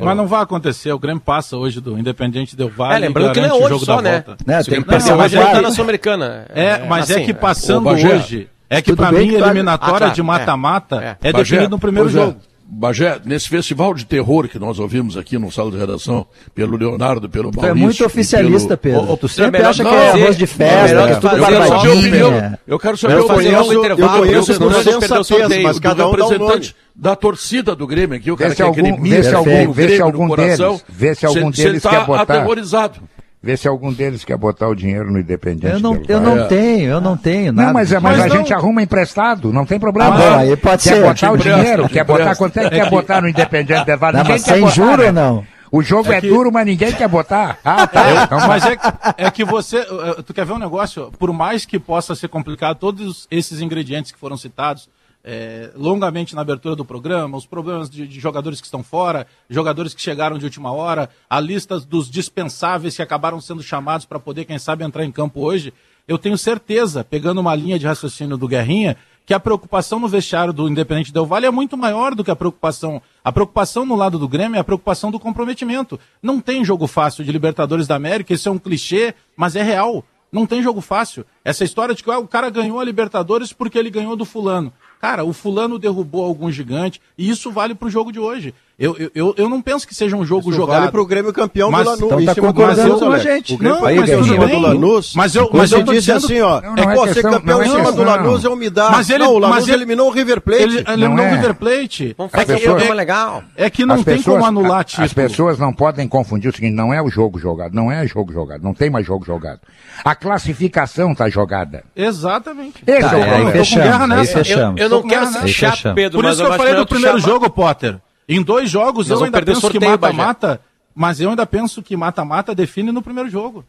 Mas não vai acontecer. O Grêmio passa hoje do Independente Del Valle. É, lembrando que não é hoje jogo só, da né? Né, Se tem que passar hoje, mais ele tá na Sul-Americana. É, mas é assim, que passando Ô, Bagé. hoje. É que bem mim, eliminatória Ah, claro, de mata-mata é, é, Bagé, definido no primeiro é. jogo. Bagé, nesse festival de terror que nós ouvimos aqui no sala de redação, pelo Leonardo, pelo Tu Maurício... é muito oficialista, pelo- Pedro. Ô, ô, tu é sempre melhor acha que não é fazer- arroz de é festa, melhor que que tudo fazer Eu quero saber a Barbadinha. opinião. Eu quero saber Eu fazer opinião do- intervalo, eu conheço o sensatez, sorteio. mas cada um dá um representante da torcida do Grêmio aqui, o cara Vê que se é algum- gremista, vê se algum- vê se Grêmio no algum coração. deles- vê se algum deles cê quer botar. aterrorizado. Vê se algum deles quer botar o dinheiro no Independente. Eu não, eu não É. tenho, eu não tenho nada. Não, mas, é- mas Mas a não- gente arruma emprestado, não tem problema. Ah, bom, aí pode quer ser. botar Te o empresta, dinheiro, quer botar quanto é que quer botar no Independente Del Valle? Não, mas sem botar, juro né? ou não? O jogo é, que- duro, mas ninguém quer botar. Ah, tá. Então, Mas é, é que você. uh, Tu quer ver um negócio? Por mais que possa ser complicado, todos esses ingredientes que foram citados é, longamente na abertura do programa, os problemas de, de jogadores que estão fora, jogadores que chegaram de última hora, a lista dos dispensáveis que acabaram sendo chamados para poder, quem sabe, entrar em campo hoje. Eu tenho certeza, pegando uma linha de raciocínio do Guerrinha, que a preocupação no vestiário do Independente Del Vale é muito maior do que a preocupação. A preocupação no lado do Grêmio é a preocupação do comprometimento. Não tem jogo fácil de Libertadores da América, isso é um clichê, mas é real. Não tem jogo fácil. Essa história de que ah, o cara ganhou a Libertadores porque ele ganhou do fulano. Cara, o fulano derrubou algum gigante e isso vale pro jogo de hoje. Eu, eu, eu, eu não penso que seja um jogo Isso jogado. vale pro Grêmio campeão Mas- do Lanús. Então em tá concordando com a gente. Não, aí, mas ganhou em tudo cima bem. do Lanús. Mas eu- mas eu disse dizendo- assim, ó, Não, não é, é pô, questão- ser campeão não é em cima do Lanús é umidade. Mas ele- não, o Lanús mas ele- eliminou o River Plate. Ele eliminou Não o é. River Plate. É que, programa é, legal. é que não As tem pessoas- como anular título. As pessoas não podem confundir o seguinte, não é o jogo jogado, não é jogo jogado, não tem mais jogo jogado. A classificação está jogada. Exatamente. Esse Tá, é o aí problema. tô com guerra aí nessa. Eu, eu não quero ela, ser chato. Pedro, Por isso que eu falei é do primeiro jogo, Potter. Em dois jogos, Nós eu ainda penso que sorteio, Bagé. mata-mata. Mas eu ainda penso que mata-mata define no primeiro jogo.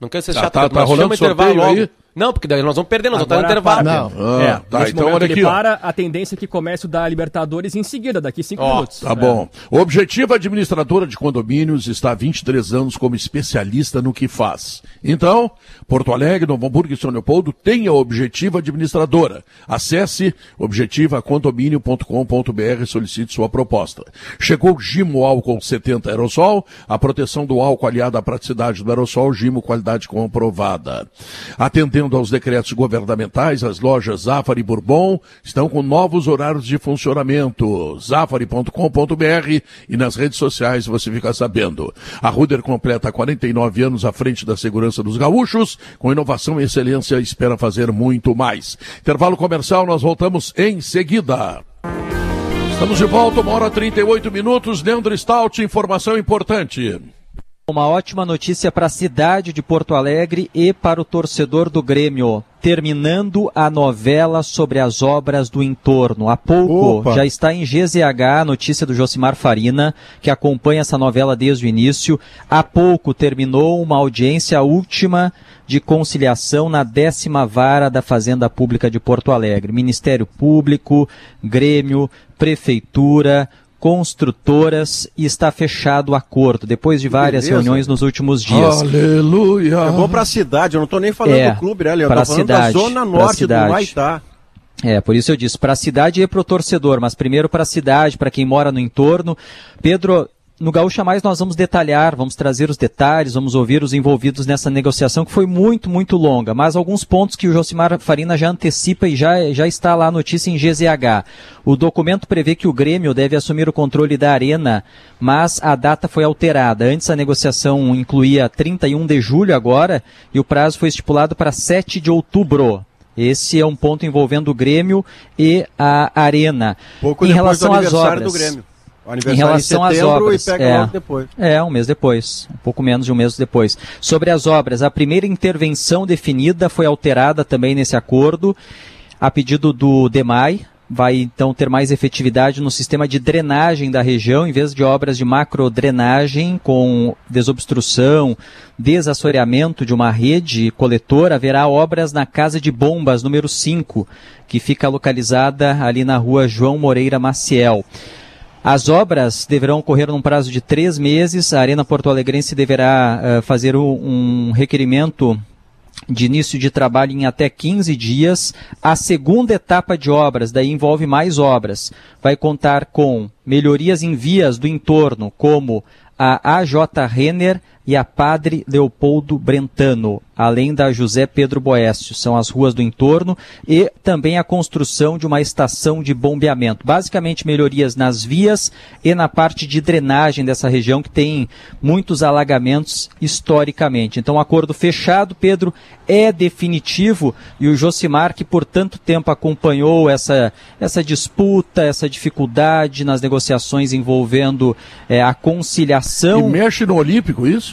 Não quero ser Tá, chato, tá- tá mas rolando chama intervalo sorteio logo. aí? Não, porque daí nós vamos perder, nós vamos estar no Agora intervalo. para. Pedro. Ah, é, tá, nesse então olha aqui, ó. para, a tendência é que comece o da Libertadores em seguida, daqui cinco Ó, minutos. Tá É. bom. Objetiva Administradora de Condomínios está há 23 anos como especialista no que faz. Então, Porto Alegre, Novo Hamburgo e São Leopoldo tem a Objetiva Administradora. Acesse objetivacondomínio.com.br e solicite sua proposta. Chegou Gimo Álcool 70 Aerosol, a proteção do álcool aliada à praticidade do aerossol, Gimo qualidade comprovada. Atendendo aos decretos governamentais, as lojas Zafari Bourbon estão com novos horários de funcionamento. Zafari.com.br e nas redes sociais você fica sabendo. A Ruder completa 49 anos à frente da segurança dos gaúchos, com inovação e excelência, espera fazer muito mais. Intervalo comercial, nós voltamos em seguida. Estamos de volta, uma hora e 38 minutos. Leandro Stout, informação importante. Uma ótima notícia para a cidade de Porto Alegre e para o torcedor do Grêmio. Terminando a novela sobre as obras do entorno. Há pouco Opa. já está em GZH a notícia do Josimar Farina, que acompanha essa novela desde o início. Há pouco terminou uma audiência última de conciliação na décima vara da Fazenda Pública de Porto Alegre. Ministério Público, Grêmio, Prefeitura, construtoras e está fechado o acordo, depois de várias Beleza. reuniões nos últimos dias. Aleluia! É bom para a cidade, eu não estou nem falando é, do clube, né, Leandro? Para a cidade, da zona norte do Maitá. É, por isso eu disse, para a cidade e para o torcedor, mas primeiro para a cidade, para quem mora no entorno. Pedro, no Gaúcha Mais nós vamos detalhar, vamos trazer os detalhes, vamos ouvir os envolvidos nessa negociação que foi muito, muito longa, mas alguns pontos que o Josimar Farina já antecipa e já, já está lá a notícia em GZH. O documento prevê que o Grêmio deve assumir o controle da arena, mas a data foi alterada. Antes a negociação incluía 31 de julho agora e o prazo foi estipulado para 7 de outubro. Esse é um ponto envolvendo o Grêmio e a Arena. Pouco em relação às obras. do Grêmio em relação às obras, é, é, um mês depois, um pouco menos de um mês depois. Sobre as obras, a primeira intervenção definida foi alterada também nesse acordo, a pedido do DEMAI, vai então ter mais efetividade no sistema de drenagem da região, em vez de obras de macrodrenagem com desobstrução, desassoreamento de uma rede coletora, haverá obras na Casa de Bombas número 5, que fica localizada ali na rua João Moreira Maciel. As obras deverão ocorrer num prazo de três meses. A Arena Porto Alegrense deverá uh, fazer um requerimento de início de trabalho em até 15 dias. A segunda etapa de obras, daí envolve mais obras, vai contar com melhorias em vias do entorno, como a AJ Renner e a Padre Leopoldo Brentano, além da José Pedro Boécio. São as ruas do entorno e também a construção de uma estação de bombeamento. Basicamente, melhorias nas vias e na parte de drenagem dessa região que tem muitos alagamentos historicamente. Então, acordo fechado, Pedro, é definitivo e o Josimar, que por tanto tempo acompanhou essa, essa disputa, essa dificuldade nas negociações envolvendo é, a conciliação. E mexe no Olímpico isso?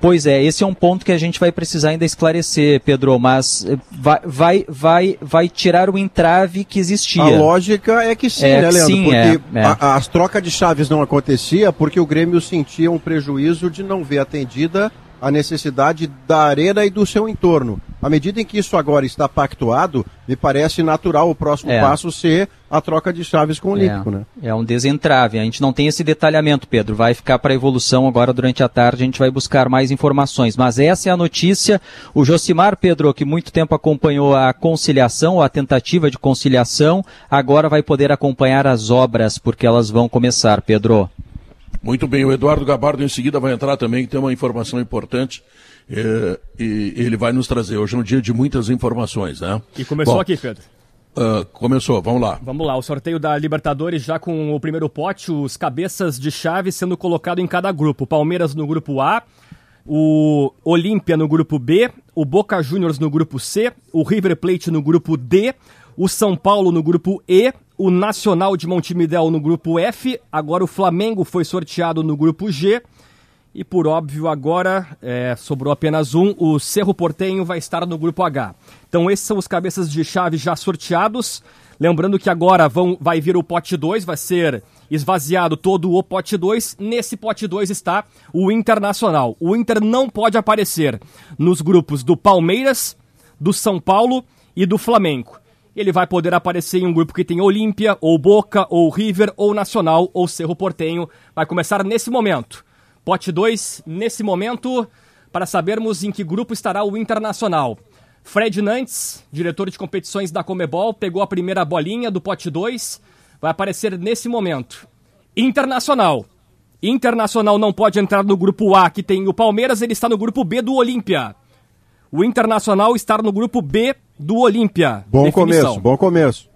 Pois é, esse é um ponto que a gente vai precisar ainda esclarecer, Pedro, mas eh, vai, vai, vai, vai tirar o entrave que existia. A lógica é que sim, é, né, Leandro? Sim, porque é, é. A, as trocas de chaves não acontecia porque o Grêmio sentia um prejuízo de não ver atendida a necessidade da arena e do seu entorno. À medida em que isso agora está pactuado, me parece natural o próximo é. passo ser a troca de chaves com o Olímpico, é. né? É um desentrave. A gente não tem esse detalhamento, Pedro. Vai ficar para evolução agora durante a tarde. A gente vai buscar mais informações. Mas essa é a notícia. O Josimar, Pedro, que muito tempo acompanhou a conciliação, a tentativa de conciliação, agora vai poder acompanhar as obras, porque elas vão começar, Pedro. Muito bem, o Eduardo Gabardo em seguida vai entrar também, que tem uma informação importante. É, e ele vai nos trazer. Hoje é um dia de muitas informações, né? E começou Bom, aqui, Pedro. Uh, começou, vamos lá. Vamos lá, o sorteio da Libertadores já com o primeiro pote, os cabeças de chave sendo colocado em cada grupo. Palmeiras no grupo A, o Olímpia no grupo B, o Boca Juniors no grupo C, o River Plate no grupo D, o São Paulo no grupo E, o Nacional de Montemidéu no grupo F, agora o Flamengo foi sorteado no grupo G. E por óbvio, agora é, sobrou apenas um, o Cerro Portenho vai estar no grupo H. Então esses são os cabeças de chave já sorteados. Lembrando que agora vão, vai vir o pote 2, vai ser esvaziado todo o pote 2. Nesse pote 2 está o Internacional. O Inter não pode aparecer nos grupos do Palmeiras, do São Paulo e do Flamengo ele vai poder aparecer em um grupo que tem Olímpia, ou Boca, ou River, ou Nacional, ou Cerro Portenho. Vai começar nesse momento. Pote 2, nesse momento, para sabermos em que grupo estará o Internacional. Fred Nantes, diretor de competições da Comebol, pegou a primeira bolinha do pote 2. Vai aparecer nesse momento. Internacional. Internacional não pode entrar no grupo A, que tem o Palmeiras, ele está no grupo B do Olímpia o Internacional estar no grupo B do Olímpia. Bom definição. começo, bom começo.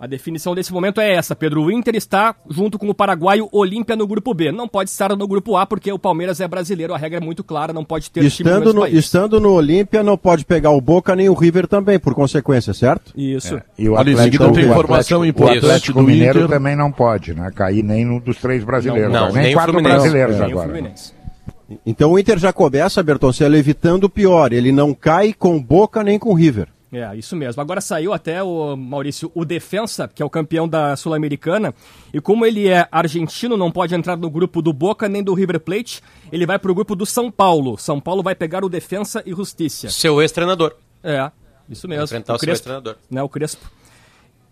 A definição desse momento é essa, Pedro. O Inter está junto com o paraguaio Olímpia no grupo B. Não pode estar no grupo A porque o Palmeiras é brasileiro. A regra é muito clara, não pode ter estando no, Estando no Olímpia, não pode pegar o Boca nem o River também, por consequência, certo? Isso. É. E o Atlético, Ali, tem informação importante. O Atlético Mineiro Inter... também não pode, né? Cair nem no dos três brasileiros. Não, não nem, nem quatro brasileiros é. agora. Nem Então o Inter já começa, Bertoncello, evitando o pior. Ele não cai com Boca nem com River. É, isso mesmo. Agora saiu até o Maurício, o Defensa, que é o campeão da Sul-Americana, e como ele é argentino, não pode entrar no grupo do Boca nem do River Plate, ele vai para o grupo do São Paulo. São Paulo vai pegar o Defensa e Justiça. Seu ex-treinador. É, isso mesmo. Enfrentar o, o seu ex-treinador. Né, o Crespo.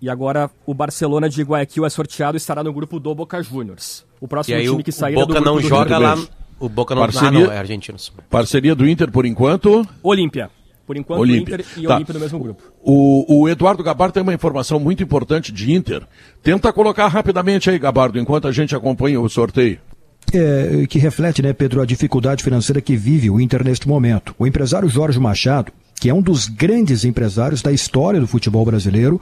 E agora o Barcelona de Guayaquil é sorteado e estará no grupo do Boca Juniors. O próximo time que sair o Boca é do não joga lá. O Boca não, parceria, ah, não é argentino. Parceria do Inter por enquanto? Olímpia. Por enquanto, Olímpia. Inter e tá. Olímpia no mesmo grupo. O, o Eduardo Gabardo tem uma informação muito importante de Inter. Tenta colocar rapidamente aí, Gabardo, enquanto a gente acompanha o sorteio. É, que reflete, né, Pedro, a dificuldade financeira que vive o Inter neste momento. O empresário Jorge Machado, que é um dos grandes empresários da história do futebol brasileiro,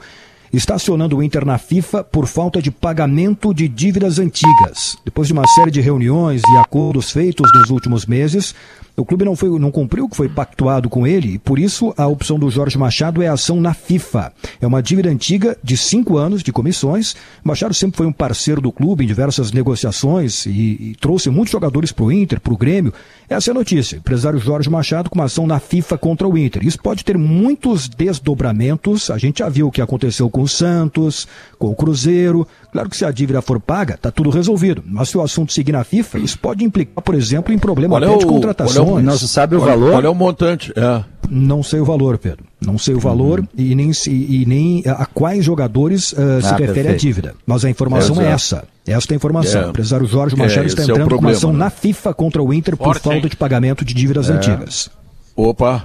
está acionando o Inter na FIFA por falta de pagamento de dívidas antigas. Depois de uma série de reuniões e acordos feitos nos últimos meses, o clube não, foi, não cumpriu o que foi pactuado com ele e por isso a opção do Jorge Machado é a ação na FIFA. É uma dívida antiga de cinco anos de comissões. Machado sempre foi um parceiro do clube em diversas negociações e, e trouxe muitos jogadores para o Inter, para o Grêmio. Essa é a notícia. Empresário Jorge Machado com uma ação na FIFA contra o Inter. Isso pode ter muitos desdobramentos. A gente já viu o que aconteceu com o Santos, com o Cruzeiro. Claro que se a dívida for paga, está tudo resolvido. Mas se o assunto seguir na FIFA, isso pode implicar, por exemplo, em problema até de contratações. Não se sabe o valor? Qual é o montante? É. Não sei o valor, Pedro. Não sei o valor uhum. e, nem, e, e, nem a quais jogadores uh, ah, se refere perfeito. a dívida. Mas a informação é, é essa. Esta é a informação. É. O empresário Jorge Machado é, está é entrando problema, com uma ação né? na FIFA contra o Inter Forte, por falta hein? de pagamento de dívidas é. antigas. Opa,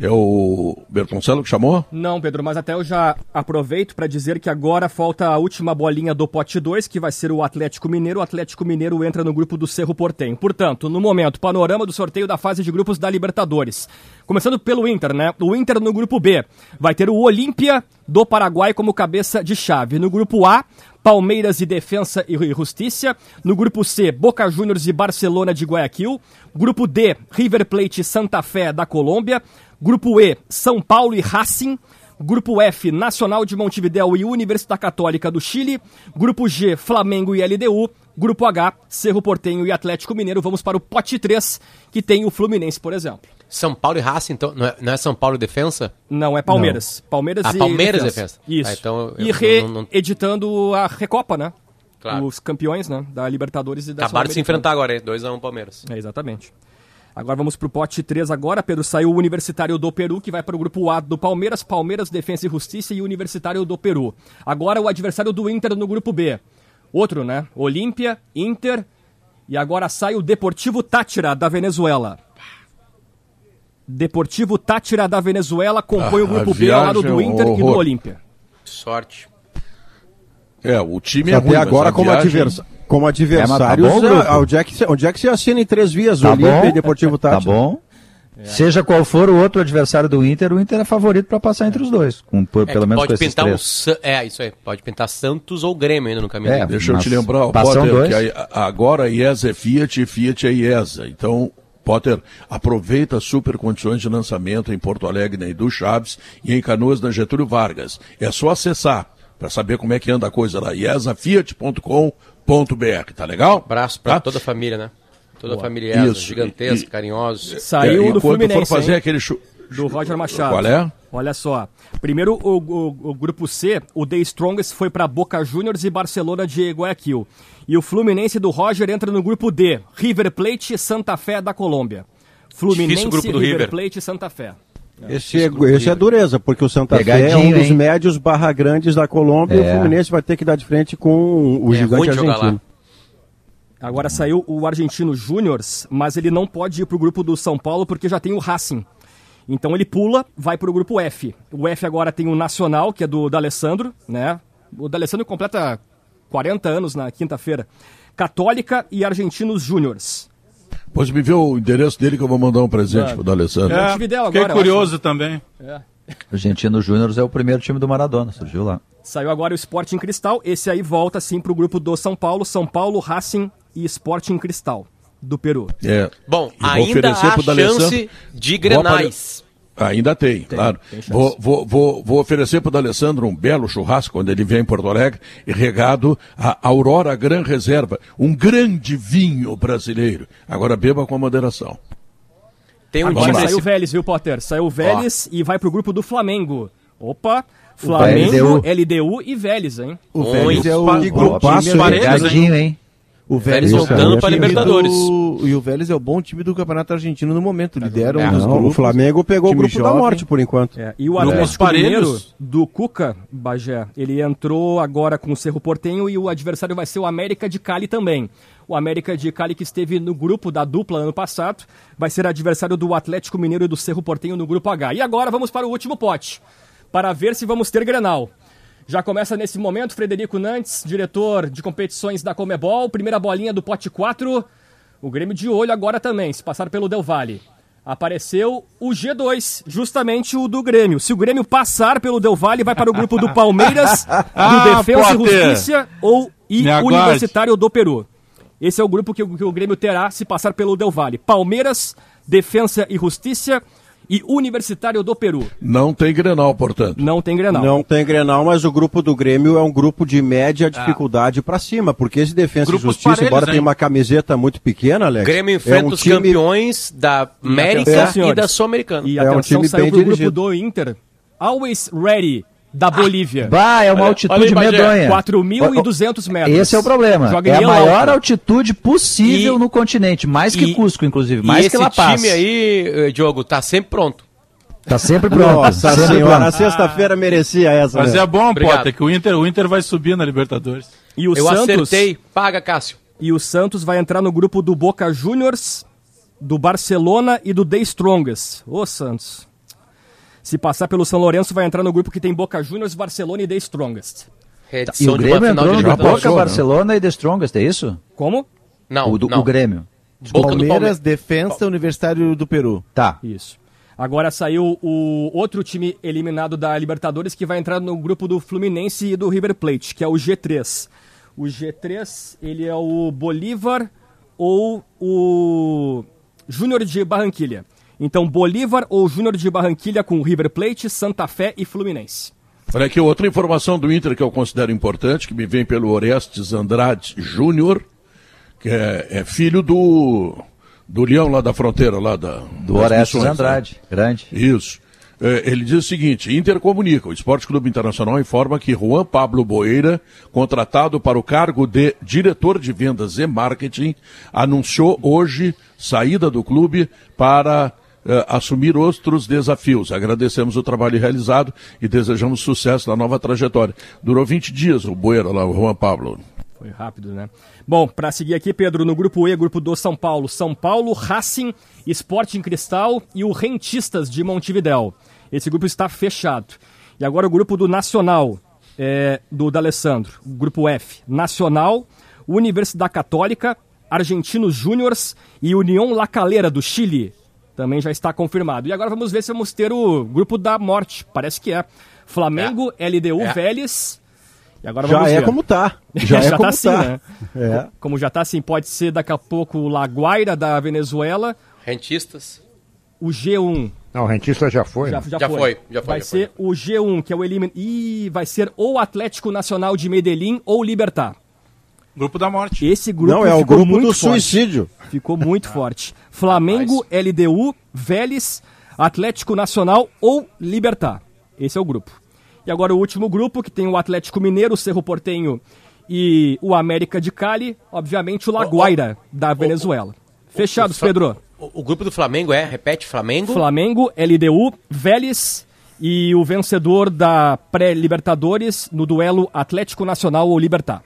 é o Bertoncello que chamou? Não, Pedro, mas até eu já aproveito para dizer que agora falta a última bolinha do pote 2, que vai ser o Atlético Mineiro. O Atlético Mineiro entra no grupo do Cerro Portenho. Portanto, no momento, panorama do sorteio da fase de grupos da Libertadores. Começando pelo Inter, né? O Inter no grupo B vai ter o Olímpia do Paraguai como cabeça de chave. No grupo A, Palmeiras e Defensa e Justiça. No grupo C, Boca Juniors e Barcelona de Guayaquil. Grupo D, River Plate e Santa Fé da Colômbia. Grupo E, São Paulo e Racing. Grupo F, Nacional de Montevidéu e Universidade Católica do Chile. Grupo G, Flamengo e LDU. Grupo H, Cerro Portenho e Atlético Mineiro. Vamos para o pote 3, que tem o Fluminense, por exemplo. São Paulo e Racing, então, não é, não é São Paulo e Defensa? Não, é Palmeiras. Não. Palmeiras ah, e Palmeiras e Defensa. Isso. Ah, então eu, e reeditando não... a Recopa, né? Claro. Os campeões, né? Da Libertadores e da Acabaram de se enfrentar agora, 2x1 um Palmeiras. É, exatamente. Agora vamos para o pote 3 agora, Pedro. Saiu o Universitário do Peru, que vai para o grupo A do Palmeiras, Palmeiras, Defesa e Justiça e Universitário do Peru. Agora o adversário do Inter no grupo B. Outro, né? Olímpia, Inter e agora sai o Deportivo Tátira da Venezuela. Deportivo Tátira da Venezuela compõe ah, o grupo B ao lado do Inter horror. e do Olímpia. Sorte. É, o time é ruim, agora como viagem... adversário como adversários, é, tá bom, onde, é que, onde é que se assina em três vias, tá Olímpia e Deportivo Táchira? Tá bom. É. Seja qual for o outro adversário do Inter, o Inter é favorito para passar entre os dois, com, por, é pelo menos pode com pintar três. Um, é, isso aí, pode pintar Santos ou Grêmio ainda no caminho. É, Deixa eu te lembrar, Potter, que a, agora a IESA é Fiat e Fiat é IESA. Então, Potter, aproveita as super condições de lançamento em Porto Alegre, na Edu Chaves e em Canoas, na Getúlio Vargas. É só acessar para saber como é que anda a coisa lá, iesafiat.com.br, tá legal? Abraço para tá? toda a família, né? Toda a família gigantesca, carinhosos. Saiu é, do Fluminense, for fazer hein? aquele do Roger Machado. Qual é? Olha só. Primeiro, o, o, o grupo C, o The Strongest foi para Boca Juniors e Barcelona de Guayaquil. E o Fluminense do Roger entra no grupo D, River Plate e Santa Fé da Colômbia. Fluminense, grupo River, River Plate e Santa Fé. Esse, é, esse é dureza, porque o Santa Pegadinho, Fé é um dos hein? médios barra grandes da Colômbia é. e o é. Fluminense vai ter que dar de frente com o é, gigante argentino. Agora saiu o argentino Júnior, mas ele não pode ir para o grupo do São Paulo porque já tem o Racing. Então ele pula, vai para o grupo F. O F agora tem o Nacional, que é do D'Alessandro, né? O D'Alessandro completa 40 anos na quinta-feira. Católica e Argentinos Júniors. Pode me ver o endereço dele que eu vou mandar um presente é. pro D'Alessandro. É, fiquei curioso também. É. Argentino Júnior é o primeiro time do Maradona, surgiu lá. Saiu agora o Sporting Cristal, esse aí volta sim pro grupo do São Paulo, São Paulo, Racing e Sporting Cristal, do Peru. É. Bom, ainda há chance de grenais. Ainda tem, tem claro. Tem vou, vou, vou, vou oferecer para o Alessandro um belo churrasco quando ele vier em Porto Alegre e regado a Aurora Gran Reserva, um grande vinho brasileiro. Agora beba com moderação. Tem um Agora time saiu o Vélez, viu, Potter? Saiu o Vélez Ó. e vai pro grupo do Flamengo. Opa! Flamengo, LDU e Vélez, hein? O Vélez é o, que grupo hein? hein? O Vélez é voltando para Libertadores. Do... E o Vélez é o bom time do Campeonato Argentino no momento. Lidera é, um dos não, grupos. O Flamengo pegou o grupo jovem. da morte por enquanto. É. E o Atlético Mineiro do Cuca, Bagé, ele entrou agora com o Cerro Portenho e o adversário vai ser o América de Cali também. O América de Cali que esteve no grupo da dupla ano passado, vai ser adversário do Atlético Mineiro e do Cerro Portenho no grupo H. E agora vamos para o último pote, para ver se vamos ter Grenal. Já começa nesse momento Frederico Nantes, diretor de competições da Comebol, primeira bolinha do pote 4. O Grêmio de olho agora também, se passar pelo Del Valle. Apareceu o G2, justamente o do Grêmio. Se o Grêmio passar pelo Del Valle, vai para o grupo do Palmeiras, ah, do Defensa e Justiça ou e Universitário do Peru. Esse é o grupo que, que o Grêmio terá se passar pelo Del Valle. Palmeiras, Defensa e Justiça e Universitário do Peru. Não tem Grenal, portanto. Não tem Grenal. Não tem Grenal, mas o grupo do Grêmio é um grupo de média ah. dificuldade ah. para cima, porque esse Defensa Grupos e Justiça, parelhos, embora tenha uma camiseta muito pequena, Alex. Grêmio enfrenta é um os time... campeões da América e, e da Sul-Americana. E é um time saiu bem pro dirigido. grupo do Inter. Always ready da Bolívia. Bah, é uma altitude olha medonha. 4.200 metros. Esse é o problema. Joga é a maior alta. altitude possível e, no continente, mais que e, Cusco, inclusive, mais que La Paz. esse time aí, eh, Diogo, tá sempre pronto. Tá sempre pronto. Nossa sempre senhora, pronto. a sexta-feira merecia essa. Mas é bom, Obrigado. Potter, que o Inter, o Inter vai subir na Libertadores. E o Eu Santos, acertei, paga Cássio. E o Santos vai entrar no grupo do Boca Juniors, do Barcelona e do The Strongest. Ô Santos. Se passar pelo São Lourenço, vai entrar no grupo que tem Boca Juniors, Barcelona e The Strongest. e o Grêmio entrou no Boca, Barcelona e The Strongest, é isso? Como? Não, o, do, não. o Grêmio. Boca Palmeiras, Defensa, Universitário do Peru. Tá. Isso. Agora saiu o outro time eliminado da Libertadores que vai entrar no grupo do Fluminense e do River Plate, que é o G3. O G3, ele é o Bolívar ou o Júnior de Barranquilha. Então, Bolívar ou Júnior de Barranquilha com River Plate, Santa Fé e Fluminense. Olha aqui, outra informação do Inter que eu considero importante, que me vem pelo Orestes Andrade Júnior, que é, é, filho do, do Leão lá da fronteira, lá da. Do Orestes missões, Andrade, né? grande. Isso. É, ele diz o seguinte: Inter comunica, o Esporte Clube Internacional informa que Juan Pablo Boeira, contratado para o cargo de diretor de vendas e marketing, anunciou hoje saída do clube para assumir outros desafios. Agradecemos o trabalho realizado e desejamos sucesso na nova trajetória. Durou 20 dias o Boeira lá, o Juan Pablo. Foi rápido, né? Bom, para seguir aqui, Pedro, no grupo E, grupo do São Paulo. São Paulo, Racing, Sporting Cristal e o Rentistas de Montevidéu. Esse grupo está fechado. E agora o grupo do Nacional, é, do D'Alessandro. Grupo F, Nacional, Universidade Católica, Argentinos Júniors e União La Calera do Chile também já está confirmado. E agora vamos ver se vamos ter o grupo da morte. Parece que é. Flamengo, é. LDU, é. Vélez. E agora já é como tá. Já, já é tá como assim, tá. né? É. Como já tá assim, pode ser daqui a pouco o Laguaira da Venezuela. Rentistas. O G1. Não, o Rentista já foi. Já, né? já, já foi. foi. Já foi. Vai já ser foi. o G1, que é o elimin... Ih, vai ser ou Atlético Nacional de Medellín ou Libertar. Grupo da morte. Esse grupo Não, é o grupo do forte. suicídio. Ficou muito forte. Flamengo, LDU, Vélez, Atlético Nacional ou Libertar. Esse é o grupo. E agora o último grupo, que tem o Atlético Mineiro, o Cerro Portenho e o América de Cali, obviamente o Laguaira, da Venezuela. Fechados, Pedro. O, o grupo do Flamengo é, repete, Flamengo? Flamengo, LDU, Vélez e o vencedor da pré-Libertadores no duelo Atlético Nacional ou Libertar.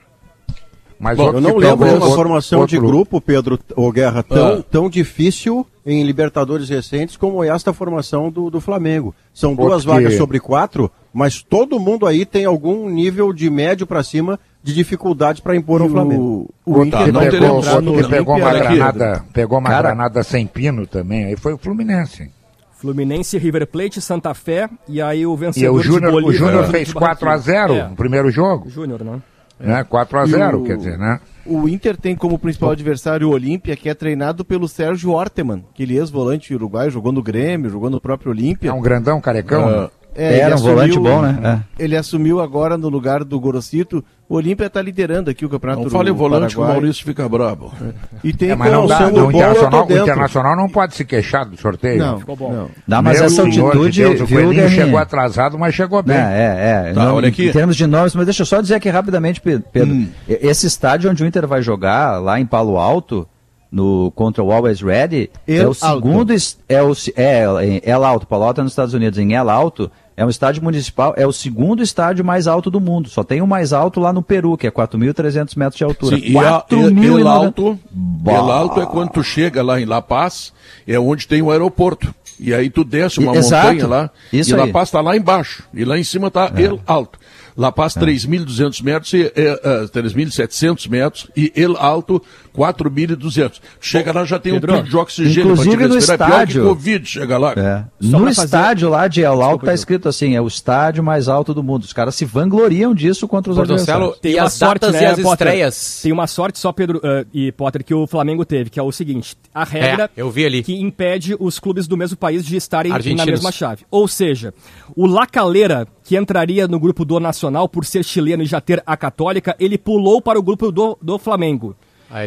Mas Bom, eu não lembro de uma formação outro... de grupo, Pedro, ou Guerra, tão, ah. tão difícil em Libertadores recentes como esta formação do, do Flamengo. São duas Porque... vagas sobre quatro, mas todo mundo aí tem algum nível de médio para cima de dificuldade para impor ao Flamengo. O, o Inter tá, pegou, que pegou uma granada, pegou uma Cara... granada sem pino também, aí foi o Fluminense. Fluminense, River Plate, Santa Fé e aí o vencedor e o Júnior, o Júnior fez 4 a 0 é. no primeiro jogo. Júnior, né? Né? 4 a 0 o... quer dizer, né? O Inter tem como principal adversário o Olímpia, que é treinado pelo Sérgio Orteman, que ele é ex-volante uruguaio, jogou no Grêmio, jogou no próprio Olímpia. É um grandão, carecão? Uh, é, Era um assumiu, volante bom, né? É. Ele assumiu agora no lugar do Gorosito. O Olímpia está liderando aqui o campeonato Não fale volante que o Maurício fica brabo. É. E tem é, mas não dá, o, internacional, o Internacional não pode se queixar do sorteio. Não, ficou bom. Não, não mas Meu essa altitude... De Deus, o Coelhinho chegou atrasado, mas chegou bem. é, é. Tá, não, olha aqui. Em termos de nomes, mas deixa eu só dizer aqui rapidamente, Pedro. Hum. Esse estádio onde o Inter vai jogar, lá em Palo Alto no contra o Always Ready El é o segundo é o é em El Alto, Palo Alto é nos Estados Unidos, em El Alto é um estádio municipal, é o segundo estádio mais alto do mundo. Só tem o mais alto lá no Peru, que é 4.300 metros de altura. Sim, 4 e El Alto, El Alto é quando tu chega lá em La Paz, é onde tem o aeroporto. E aí tu desce uma Exato. montanha lá, Isso e La Paz está lá embaixo, e lá em cima está é. El Alto. La Paz, é. 3.200 metros, e, uh, 3.700 metros, e El Alto, 4.200. Chega lá, já tem Pedro, um pico de oxigênio inclusive no estádio, Covid chega lá. É. No fazer... estádio lá de El Alto está escrito assim, é o estádio mais alto do mundo. Os caras se vangloriam disso contra os adversários. Tem as sorte, datas né, e as Potter, estreias. Tem uma sorte só, Pedro uh, e Potter, que o Flamengo teve, que é o seguinte, a regra é, que impede os clubes do mesmo país de estarem Argentinos. na mesma chave. Ou seja, o La Calera, que entraria no grupo do Nacional por ser chileno e já ter a Católica, ele pulou para o grupo do, do Flamengo.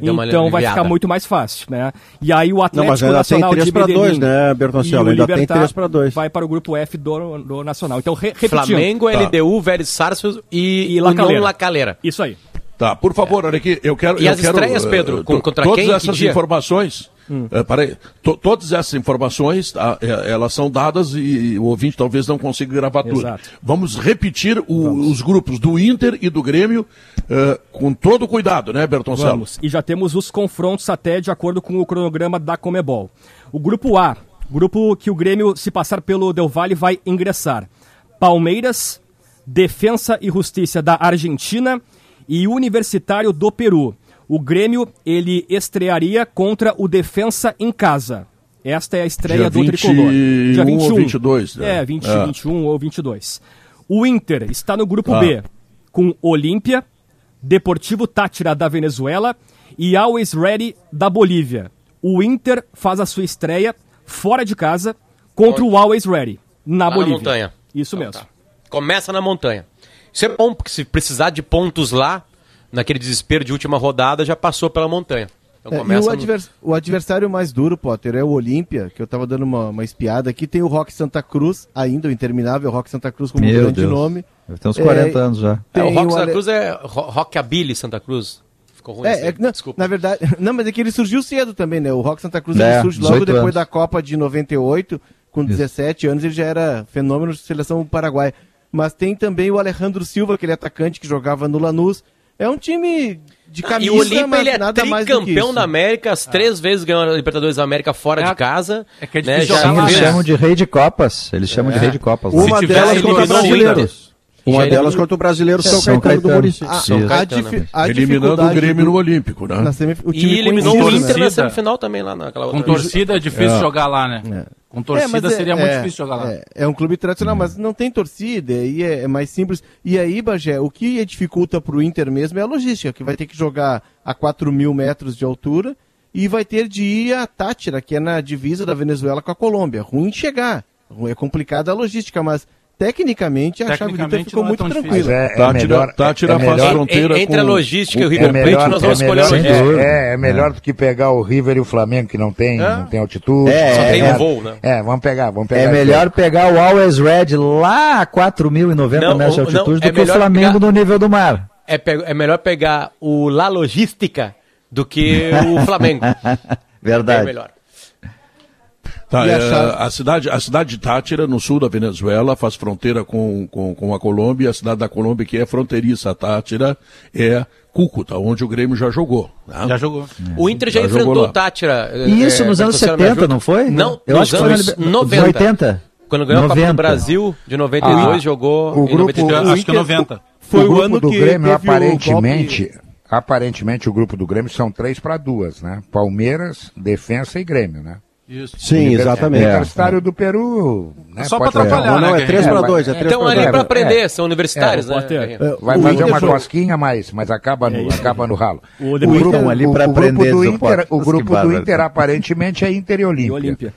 Então vai ficar muito mais fácil, né? E aí o Atlético Não, mas Nacional tem 3 para 2, né, Bertoncelo? Ainda tem 3 para 2. Vai para o grupo F do, do Nacional. Então, re, repetindo. Flamengo, tá. LDU, Vélez Sarsfield e, e La Calera. La Calera. Isso aí. Tá, por favor, olha aqui, eu quero... E eu as quero, estreias, Pedro? Uh, contra todas quem? essas informações... Hum. Uh, peraí, todas essas informações, tá, elas são dadas e, o ouvinte talvez não consiga gravar tudo. Exato. Vamos repetir o, Vamos. os grupos do Inter e do Grêmio com todo cuidado, né, Bertoncello? Vamos. E já temos os confrontos até de acordo com o cronograma da Comebol. O grupo A, grupo que o Grêmio, se passar pelo Del Valle, vai ingressar. Palmeiras, Defensa e Justiça da Argentina e Universitário do Peru. O Grêmio ele estrearia contra o Defensa em casa. Esta é a estreia Dia do tricolor. Dia 21 ou 22. Né? É, 20, é. 21 ou 22. O Inter está no grupo ah. B com Olímpia, Deportivo Tátira da Venezuela e Always Ready da Bolívia. O Inter faz a sua estreia fora de casa contra Onde? o Always Ready na Lá Bolívia. Na montanha. Isso então, mesmo. Tá. Começa na montanha. Isso é bom, porque se precisar de pontos lá, naquele desespero de última rodada, já passou pela montanha. Então, é, o, advers o, adversário mais duro, Potter, é o Olímpia, que eu tava dando uma, uma espiada aqui. Tem o Rock Santa Cruz, ainda o interminável Rock Santa Cruz como Meu um grande Deus. nome. Tem uns 40 é, anos já. É, o Rock o Santa Cruz é Rockabilly Santa Cruz. Ficou ruim é, é, não, Desculpa. Na verdade, não, mas é que ele surgiu cedo também, né? O Rock Santa Cruz é, surge logo depois anos. da Copa de 98, com 17 Isso. anos, ele já era fenômeno de seleção paraguaia. Mas tem também o Alejandro Silva, aquele atacante que jogava no Lanús. É um time de camisa, ah, e o Olímpia, ele é nada mais campeão da América, as três ah. vezes ganhou a Libertadores da América fora é, de casa. É que é né, difícil né, jogar Eles chamam de rei de copas. Eles chamam de é. rei de copas. Uma delas contra brasileiros. Uma delas contra o brasileiro São, São Caetano, do Muricy. Eliminando o Grêmio no Olímpico, né? e eliminou o Inter na semifinal também lá naquela outra. Com torcida é difícil é. jogar lá, né? É. Com torcida é, seria muito difícil jogar lá. É, um clube tradicional, mas não tem torcida, e é, mais simples. E aí, Bagé, o que dificulta para o Inter mesmo é a logística, que vai ter que jogar a 4 mil metros de altura e vai ter de ir a Tátira, que é na divisa da Venezuela com a Colômbia. Ruim de chegar. É complicada a logística, mas tecnicamente a chave Inter ficou é muito tranquila. É, é tá, melhor, tá tira, é, é melhor, fronteira entre a logística e o River Plate, melhor, nós vamos é escolher melhor, é, é, melhor do que pegar o River e o Flamengo, que não tem, não tem altitude. É, só tem um voo, né? É, vamos pegar, vamos pegar. É melhor pegar o Always Red lá a 4.090 metros de altitude do que o Flamengo pegar, no nível do mar. É, é melhor pegar o La Logística do que o Flamengo. Verdade. É melhor. Tá, é, a, cidade, a cidade de Tátira, no sul da Venezuela, faz fronteira com, com, com a Colômbia. A cidade da Colômbia, que é fronteiriça a Tátira, é Cúcuta, onde o Grêmio já jogou. Né? Já jogou. É. O Inter já, já enfrentou Tátira. Isso, é, nos anos 70, não foi? Não, eu nos acho anos que foi 90. 80. Quando ganhou 90. a Copa do Brasil, de 92, ah, jogou o grupo, 93. acho que 90. Foi o, o ano do que Grêmio, aparentemente, aparentemente o grupo do Grêmio são três para duas, né? Palmeiras, Defensa e Grêmio, né? Isso. Sim, exatamente. O Universitário é. do Peru. Né, só para atrapalhar, né? Não, é 3 para 2. É então ali para aprender, são universitários, né? Vai fazer uma cosquinha, mas, mas acaba, no, acaba no ralo. O, grupo, ali para aprender. Do Inter, o grupo do Inter aparentemente é Inter e Olímpia.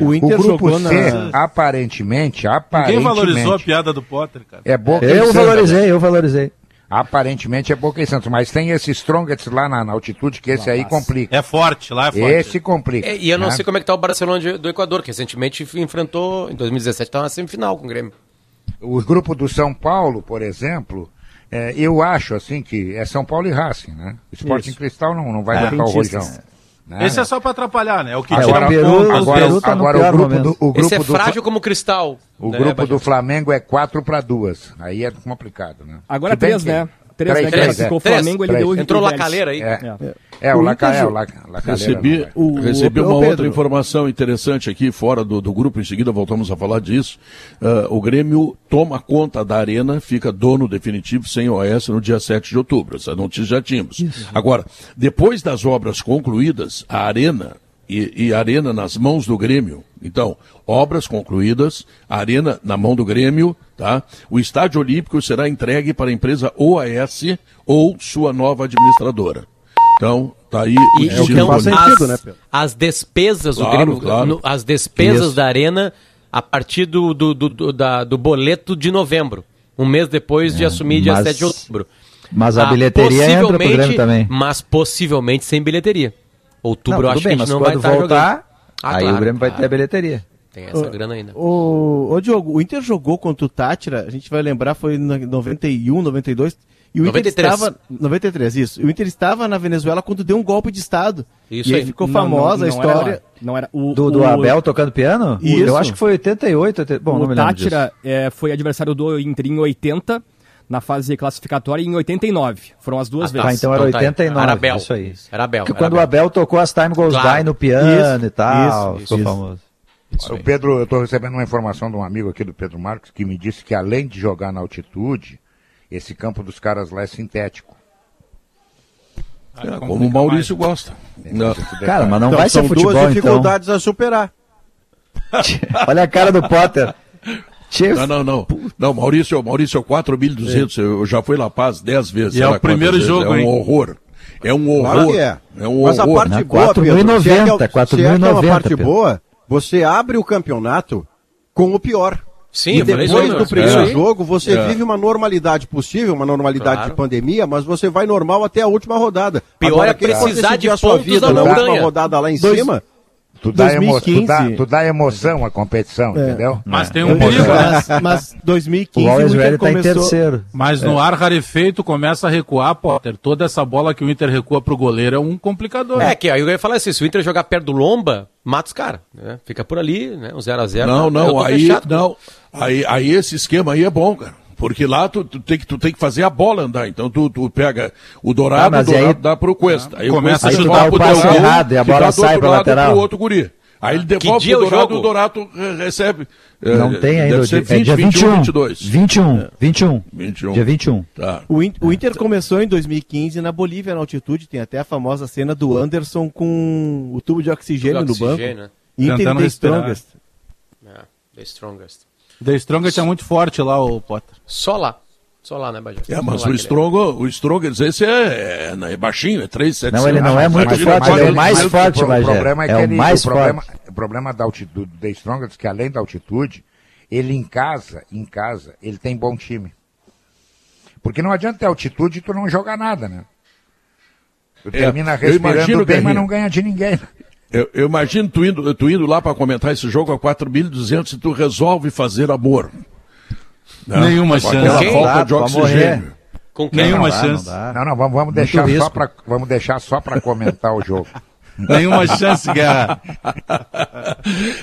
O, Inter o grupo C, na... aparentemente, aparentemente... Quem valorizou a piada do Potter, cara? É Boca Eu valorizei, eu valorizei. Aparentemente é Boca e Santos, mas tem esse Strongest lá na, na altitude que esse aí complica. É forte, lá é forte. Esse complica. É, e eu não né? sei como é que tá o Barcelona de, do Equador, que recentemente enfrentou, em 2017, estava na semifinal com o Grêmio. O grupo do São Paulo, por exemplo, é, eu acho assim que é São Paulo e Racing, né? O Sporting Cristal não, não vai é, o rojão. Né? Esse é só para atrapalhar, né? É o que agora, tira Peru, agora, tá agora o grupo do, o grupo Esse é frágil do, como cristal. O né, grupo do Flamengo é 4 para 2. Aí é complicado, né? Agora é 3, né? Três, três, né? Três, é. o Flamengo, ele deu Entrou o Lacaleira aí. É, é. é o, Lacaleira. Recebi, o, recebi uma outra informação interessante aqui, fora do, do grupo, em seguida voltamos a falar disso. Uh, o Grêmio toma conta da arena, fica dono definitivo sem OS no dia 7 de outubro. Essa notícia já tínhamos. Isso. Agora, depois das obras concluídas, a arena e, e arena nas mãos do Grêmio. Então, obras concluídas, arena na mão do Grêmio, tá? O estádio olímpico será entregue para a empresa OAS ou sua nova administradora. Então, tá aí e, é então, as, sentido, né, Pedro? as despesas, claro, o Grêmio, claro. no, as despesas Isso. da arena a partir do, do, do, do, da, do boleto de novembro, um mês depois é, de assumir dia 7 de outubro. Mas a ah, bilheteria entra pro Grêmio também. Mas possivelmente sem bilheteria. Outubro não, eu acho bem, que a gente não vai estar voltar, ah, aí claro. o Grêmio vai ter a bilheteria. Tem essa o, grana ainda. O, o Diogo, o Inter jogou contra o Tátira, a gente vai lembrar, foi em 91, 92. E o 93. Inter estava. 93, isso. O Inter estava na Venezuela quando deu um golpe de Estado. Isso e aí. ficou famosa não, não, a história. Não era, o, do, do o... Abel tocando piano? Isso. Eu acho que foi 88. 80... Bom, o não me lembro. Tátira é, foi adversário do Inter em 80 na fase classificatória em 89. Foram as duas ah, vezes. Ah, então era então, 89. Tá, era Abel. Isso aí. Era Abel. Porque quando o Abel tocou as Time Goes claro. By no piano isso, e tal, isso, ficou isso. famoso. Isso o Pedro, eu estou recebendo uma informação de um amigo aqui do Pedro Marcos que me disse que além de jogar na altitude, esse campo dos caras lá é sintético. É, como o Maurício gosta. Não. Cara, mas não então, vai ser futebol, duas dificuldades então. a superar. Olha a cara do Potter. Não, não, não. Não, Maurício, Maurício, 4.200, é. eu já fui La Paz 10 vezes. E é o primeiro jogo, É um horror. É um horror. Claro é. é um Mas horror. a parte boa, 4.090, se é, que é, é uma parte Pedro. boa, você abre o campeonato com o pior. Sim, e depois do primeiro é. jogo, você é. vive uma normalidade possível, uma normalidade claro. de pandemia, mas você vai normal até a última rodada. Pior Agora, é precisar de a sua vida na última rodada lá em Dois... cima Tu dá, 2015, emo, tu, dá, tu dá emoção à competição, é. entendeu? Mas é. tem um perigo. Mas, mas 2015 o, o Inter tá começou... em terceiro. Mas no é. ar rarefeito começa a recuar, Potter. Toda essa bola que o Inter recua pro goleiro é um complicador. É, que aí eu ia falar assim, se o Inter jogar perto do Lomba, mata os caras. Né? Fica por ali, né? Um 0x0. Não, não, aí, fechado, não. Aí, aí esse esquema aí é bom, cara. Porque lá tu, tu, tem que, tu tem que fazer a bola andar. Então tu, tu pega o Dourado, ah, o Dourado aí... dá pro Cuesta. Aí começa a chutar o passe errado e a bola sai para lateral. Pro outro guri. Aí ele devolve pro Dourado e o Dourado recebe. É, Não é, tem ainda. Deve ser 20, é dia 21, 22. 21, é. 21. 21. Dia 21. Tá. O, Inter, o Inter começou em 2015 na Bolívia, na altitude. Tem até a famosa cena do Anderson com o tubo de oxigênio, no banco. Né? Inter Tentando The Strongest. É, the Strongest. The Strongest é muito forte lá, o Potter. Só lá. Só lá, né, Bajé? É, mas o Strongo, o Strongers, esse é, é, é baixinho, é 3, Não, ele não é muito mas, forte, ele é o mais forte, Bajé. O problema é, que é ele, o mais o problema, forte. O problema da altitude, do Strongers, é que além da altitude, ele em casa, em casa, ele tem bom time. Porque não adianta ter altitude e tu não jogar nada, né? Tu é, termina respirando bem, mas não ganha de ninguém. Eu, eu, imagino tu indo, tu indo lá para comentar esse jogo a 4.200 e tu resolve fazer amor. Não, Nenhuma chance. Aquela falta de oxigênio. Com quem? Nenhuma não chance. Não, não, não, vamos, vamos deixar só pra, vamos deixar só para comentar o jogo. Nenhuma chance, Guerra.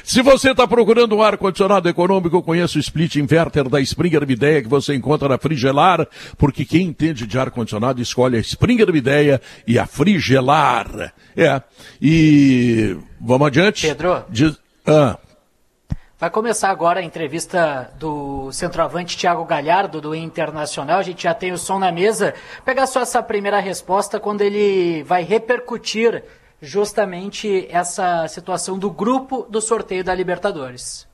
Se você está procurando um ar-condicionado econômico, conheça o Split Inverter da Springer Mideia que você encontra na Frigelar, porque quem entende de ar-condicionado escolhe a Springer Mideia e a Frigelar. É. E vamos adiante. Pedro. De... Ah. Vai começar agora a entrevista do centroavante Thiago Galhardo, do Internacional. A gente já tem o som na mesa. Pegar só essa primeira resposta quando ele vai repercutir justamente essa situação do grupo do sorteio da Libertadores.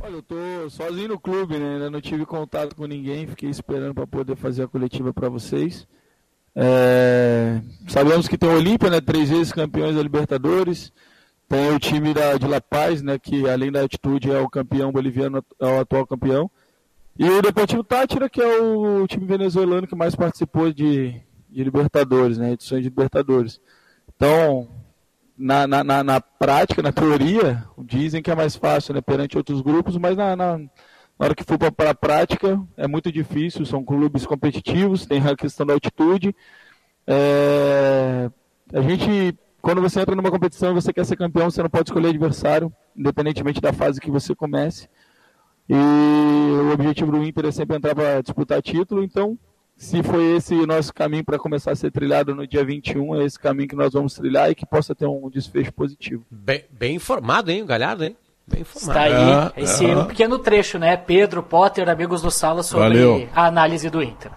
Olha, eu tô sozinho no clube, né? Ainda não tive contato com ninguém, fiquei esperando para poder fazer a coletiva para vocês. É... Sabemos que tem o Olímpia, né? Três vezes campeões da Libertadores. Tem o time da, de La Paz, né? Que além da altitude é o campeão boliviano, é o atual campeão. E o Deportivo Tátira, que é o time venezuelano que mais participou de, de Libertadores, né? Edições de Libertadores. Então, na, na, na, na, prática, na teoria, dizem que é mais fácil né, perante outros grupos, mas na, na, na hora que for para a prática é muito difícil. São clubes competitivos, tem a questão da altitude. É, a gente, quando você entra numa competição e você quer ser campeão, você não pode escolher adversário, independentemente da fase que você comece. E o objetivo do Inter é sempre entrar para disputar título, então se foi esse o nosso caminho para começar a ser trilhado no dia 21, é esse caminho que nós vamos trilhar e que possa ter um desfecho positivo. Bem, bem informado, hein, o Galhardo, hein? Bem informado. Está aí é, esse é. um pequeno trecho, né? Pedro Potter, amigos do Sala, sobre Valeu. a análise do Inter.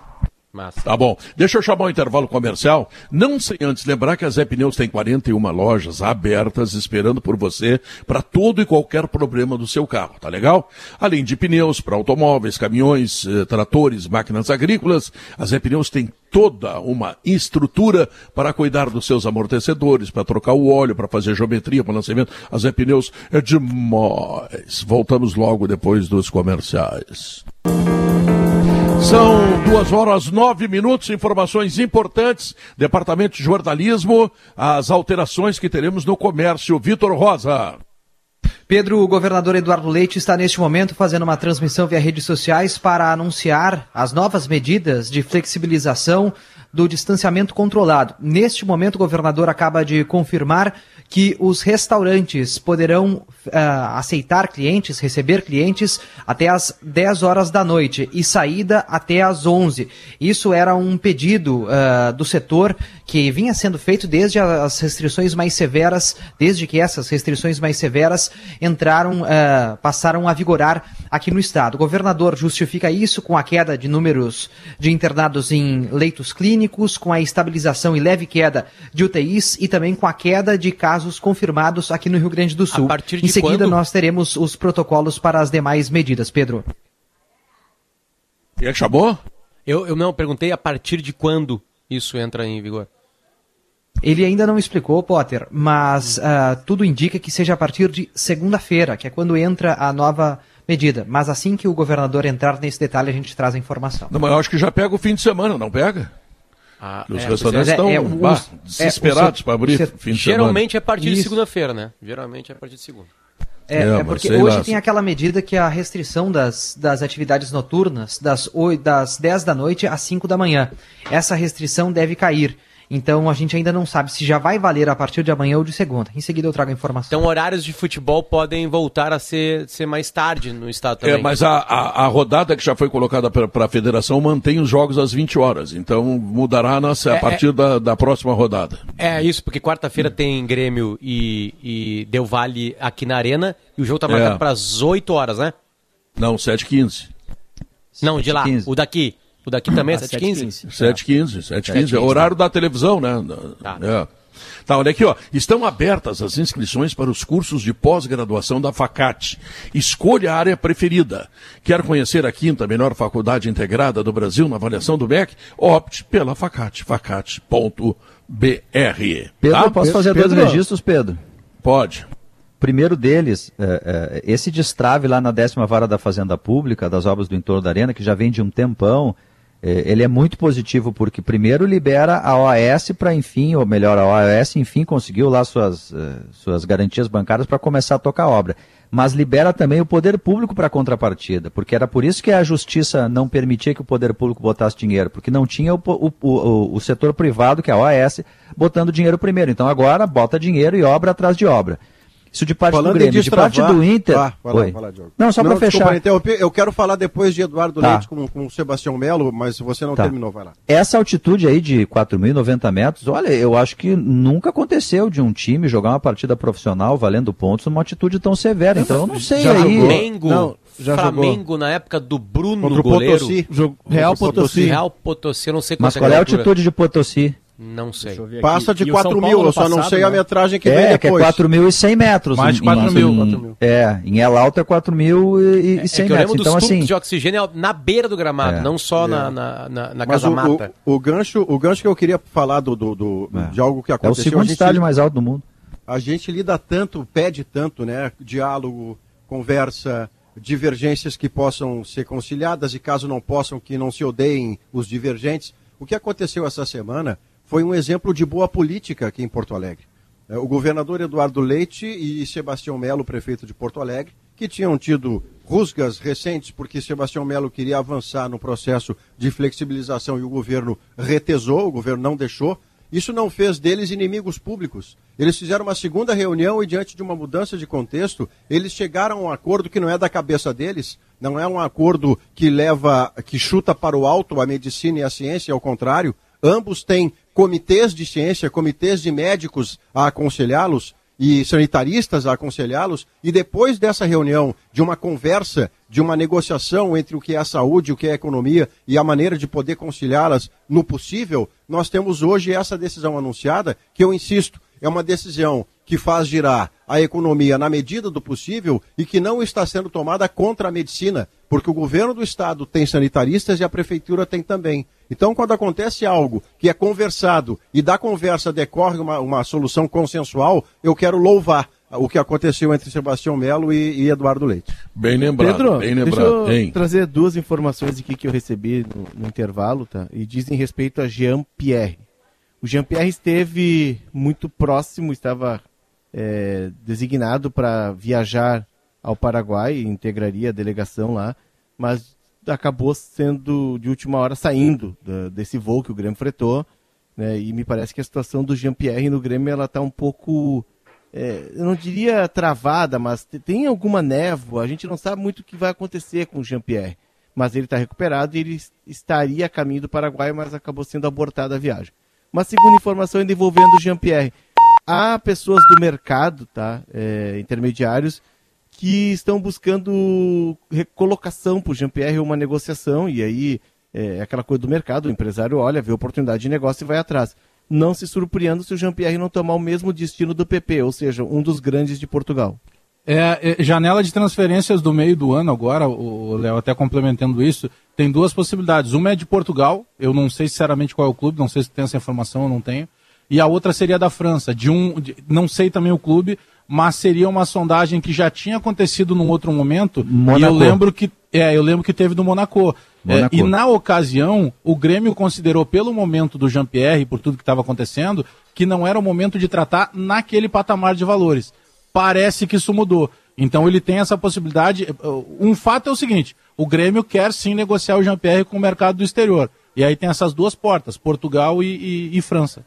Massa. Tá bom. Deixa eu chamar o intervalo comercial. Não sem antes lembrar que a Zé Pneus tem 41 lojas abertas esperando por você para todo e qualquer problema do seu carro, tá legal? Além de pneus para automóveis, caminhões, eh, tratores, máquinas agrícolas, a Zé Pneus tem toda uma estrutura para cuidar dos seus amortecedores, para trocar o óleo, para fazer geometria, para lançamento. A Zé Pneus é demais. Voltamos logo depois dos comerciais. São duas horas nove minutos, informações importantes, Departamento de Jornalismo, as alterações que teremos no comércio. Vitor Rosa. Pedro, o governador Eduardo Leite está neste momento fazendo uma transmissão via redes sociais para anunciar as novas medidas de flexibilização do distanciamento controlado. Neste momento, o governador acaba de confirmar que os restaurantes poderão uh, aceitar clientes, receber clientes até as 10 horas da noite e saída até as 11. Isso era um pedido uh, do setor que vinha sendo feito desde as restrições mais severas, desde que essas restrições mais severas entraram, uh, passaram a vigorar aqui no estado. O governador justifica isso com a queda de números de internados em leitos clínicos, com a estabilização e leve queda de UTIs e também com a queda de casos confirmados aqui no Rio Grande do Sul. em seguida, quando? nós teremos os protocolos para as demais medidas. Pedro. E é chamou? Eu, eu não perguntei a partir de quando isso entra em vigor. Ele ainda não explicou, Potter, mas uh, tudo indica que seja a partir de segunda-feira, que é quando entra a nova medida. Mas assim que o governador entrar nesse detalhe, a gente traz a informação. Não, mas eu acho que já pega o fim de semana, não pega? Ah, Os é, restaurantes estão é, é, bah, desesperados é, para abrir fim de Geralmente é a partir Isso. de segunda-feira, né? Geralmente é a partir de segunda. É, é, é porque hoje lá. tem aquela medida que é a restrição das, das atividades noturnas das, 8, das 10 da noite às 5 da manhã. Essa restrição deve cair. Então a gente ainda não sabe se já vai valer a partir de amanhã ou de segunda. Em seguida eu trago a informação. Então horários de futebol podem voltar a ser, ser mais tarde no estado também. É, mas a, a, a rodada que já foi colocada para a federação mantém os jogos às 20 horas. Então mudará na, a é, partir é, da, da próxima rodada. É isso, porque quarta-feira hum. tem Grêmio e, e Deu Vale aqui na Arena e o jogo está marcado é. para as 8 horas, né? Não, 7h15. Não, de lá. O daqui. O daqui também é 7h15? 7h15, 7h15. É horário da televisão, né? Tá. É. Tá, olha aqui, ó. Estão abertas as inscrições para os cursos de pós-graduação da Facate. Escolha a área preferida. Quer conhecer a quinta melhor faculdade integrada do Brasil na avaliação do MEC? Opte pela Facate. Facate.br. Pedro, tá? posso fazer Pedro, dois registros, Pedro? Pode. Primeiro deles, é, é, esse destrave lá na décima vara da Fazenda Pública, das obras do entorno da Arena, que já vem de um tempão, ele é muito positivo porque primeiro libera a OAS para enfim, ou melhor, a OAS enfim conseguiu lá suas, uh, suas garantias bancárias para começar a tocar a obra. Mas libera também o poder público para contrapartida, porque era por isso que a justiça não permitia que o poder público botasse dinheiro, porque não tinha o, o, o, o setor privado, que é a OAS, botando dinheiro primeiro. Então agora bota dinheiro e obra atrás de obra. Isso de parte Falando do Grêmio. De, parte do Inter. Ah, vai lá, vai lá, não, só para fechar. Interromper. Eu quero falar depois de Eduardo tá. Leite com, com o Sebastião Melo, mas você não tá. terminou, vai lá. Essa altitude aí de 4.090 metros, olha, eu acho que nunca aconteceu de um time jogar uma partida profissional valendo pontos numa altitude tão severa. Então eu não sei já aí. Flamengo, não, já Flamengo jogou. na época do Bruno Contra goleiro. Potosí. Real Potosí. Real Potosí, eu não sei Mas qual é a altitude de Potosí? Não sei. Passa de 4 mil, eu só passado, não sei né? a metragem que é, vem depois. Que é 4.100 metros. Mais de 4 mil. Em, é, em El Alto é 4.100 é, é metros. então, assim, de oxigênio na beira do gramado, é, não só é. na, na, na, na casa o, mata. O, o, gancho, o gancho que eu queria falar do, do, do é. de algo que aconteceu... É o segundo estádio mais alto do mundo. A gente lida tanto, pede tanto, né? Diálogo, conversa, divergências que possam ser conciliadas e caso não possam, que não se odeiem os divergentes. O que aconteceu essa semana foi um exemplo de boa política aqui em Porto Alegre. É, o governador Eduardo Leite e Sebastião Melo, prefeito de Porto Alegre, que tinham tido rusgas recentes porque Sebastião Melo queria avançar no processo de flexibilização e o governo retesou, o governo não deixou. Isso não fez deles inimigos públicos. Eles fizeram uma segunda reunião e, diante de uma mudança de contexto, eles chegaram a um acordo que não é da cabeça deles, não é um acordo que leva, que chuta para o alto a medicina e a ciência, ao contrário. Ambos têm comitês de ciência, comitês de médicos a aconselhá-los e sanitaristas a aconselhá-los, e depois dessa reunião, de uma conversa, de uma negociação entre o que é a saúde, o que é a economia e a maneira de poder conciliá-las no possível, nós temos hoje essa decisão anunciada, que eu insisto, é uma decisão que faz girar a economia na medida do possível e que não está sendo tomada contra a medicina, porque o governo do estado tem sanitaristas e a prefeitura tem também. Então, quando acontece algo que é conversado e da conversa decorre uma, uma solução consensual, eu quero louvar o que aconteceu entre Sebastião Melo e, e Eduardo Leite. Bem lembrado, Pedro, bem lembrado. Deixa eu hein? trazer duas informações aqui que eu recebi no, no intervalo, tá? E dizem respeito a Jean Pierre. O Jean Pierre esteve muito próximo, estava é, designado para viajar ao Paraguai, integraria a delegação lá, mas acabou sendo de última hora saindo da, desse voo que o Grêmio fretou, né? E me parece que a situação do Jean-Pierre no Grêmio ela está um pouco, é, eu não diria travada, mas tem alguma névoa. A gente não sabe muito o que vai acontecer com o Jean-Pierre, mas ele está recuperado e ele estaria a caminho do Paraguai, mas acabou sendo abortada a viagem. Uma segunda informação ainda envolvendo o Jean-Pierre. Há pessoas do mercado, tá, é, intermediários que estão buscando recolocação para o Jean-Pierre, uma negociação, e aí é, aquela coisa do mercado, o empresário olha, vê oportunidade de negócio e vai atrás. Não se surpreenda se o Jean-Pierre não tomar o mesmo destino do PP, ou seja, um dos grandes de Portugal. É, é, janela de transferências do meio do ano agora, o Léo até complementando isso, tem duas possibilidades. Uma é de Portugal, eu não sei sinceramente qual é o clube, não sei se tem essa informação, eu não tenho. E a outra seria da França, de um, de, não sei também o clube, mas seria uma sondagem que já tinha acontecido num outro momento. Monaco. E eu lembro que é, eu lembro que teve do Monaco. É, e na ocasião, o Grêmio considerou, pelo momento do Jean-Pierre, por tudo que estava acontecendo, que não era o momento de tratar naquele patamar de valores. Parece que isso mudou. Então ele tem essa possibilidade. Um fato é o seguinte: o Grêmio quer sim negociar o Jean-Pierre com o mercado do exterior. E aí tem essas duas portas, Portugal e, e, e França.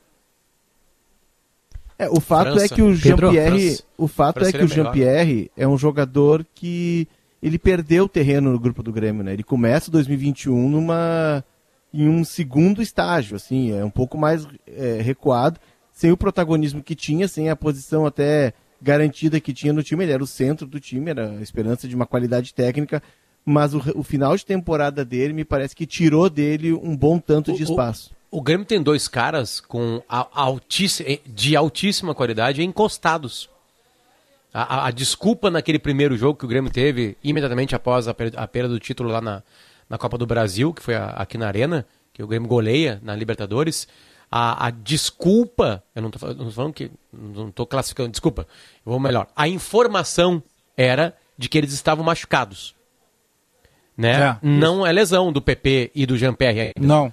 É, o fato França. é que o Jean-Pierre, o fato é que o Jean-Pierre é um jogador que ele perdeu o terreno no grupo do Grêmio, né? Ele começa 2021 numa em um segundo estágio, assim, é um pouco mais é, recuado, sem o protagonismo que tinha, sem a posição até garantida que tinha no time. Ele era o centro do time, era a esperança de uma qualidade técnica, mas o, o final de temporada dele me parece que tirou dele um bom tanto de espaço. O Grêmio tem dois caras com de altíssima qualidade encostados. A, a, a, desculpa naquele primeiro jogo que o Grêmio teve, imediatamente após a, a perda do título lá na, na Copa do Brasil, que foi a, aqui na Arena, que o Grêmio goleia na Libertadores, a, a desculpa, eu não estou falando que, não estou classificando, desculpa, eu vou melhor, a informação era de que eles estavam machucados. Né? É, não é lesão do PP e do Jean-Pierre ainda. Não.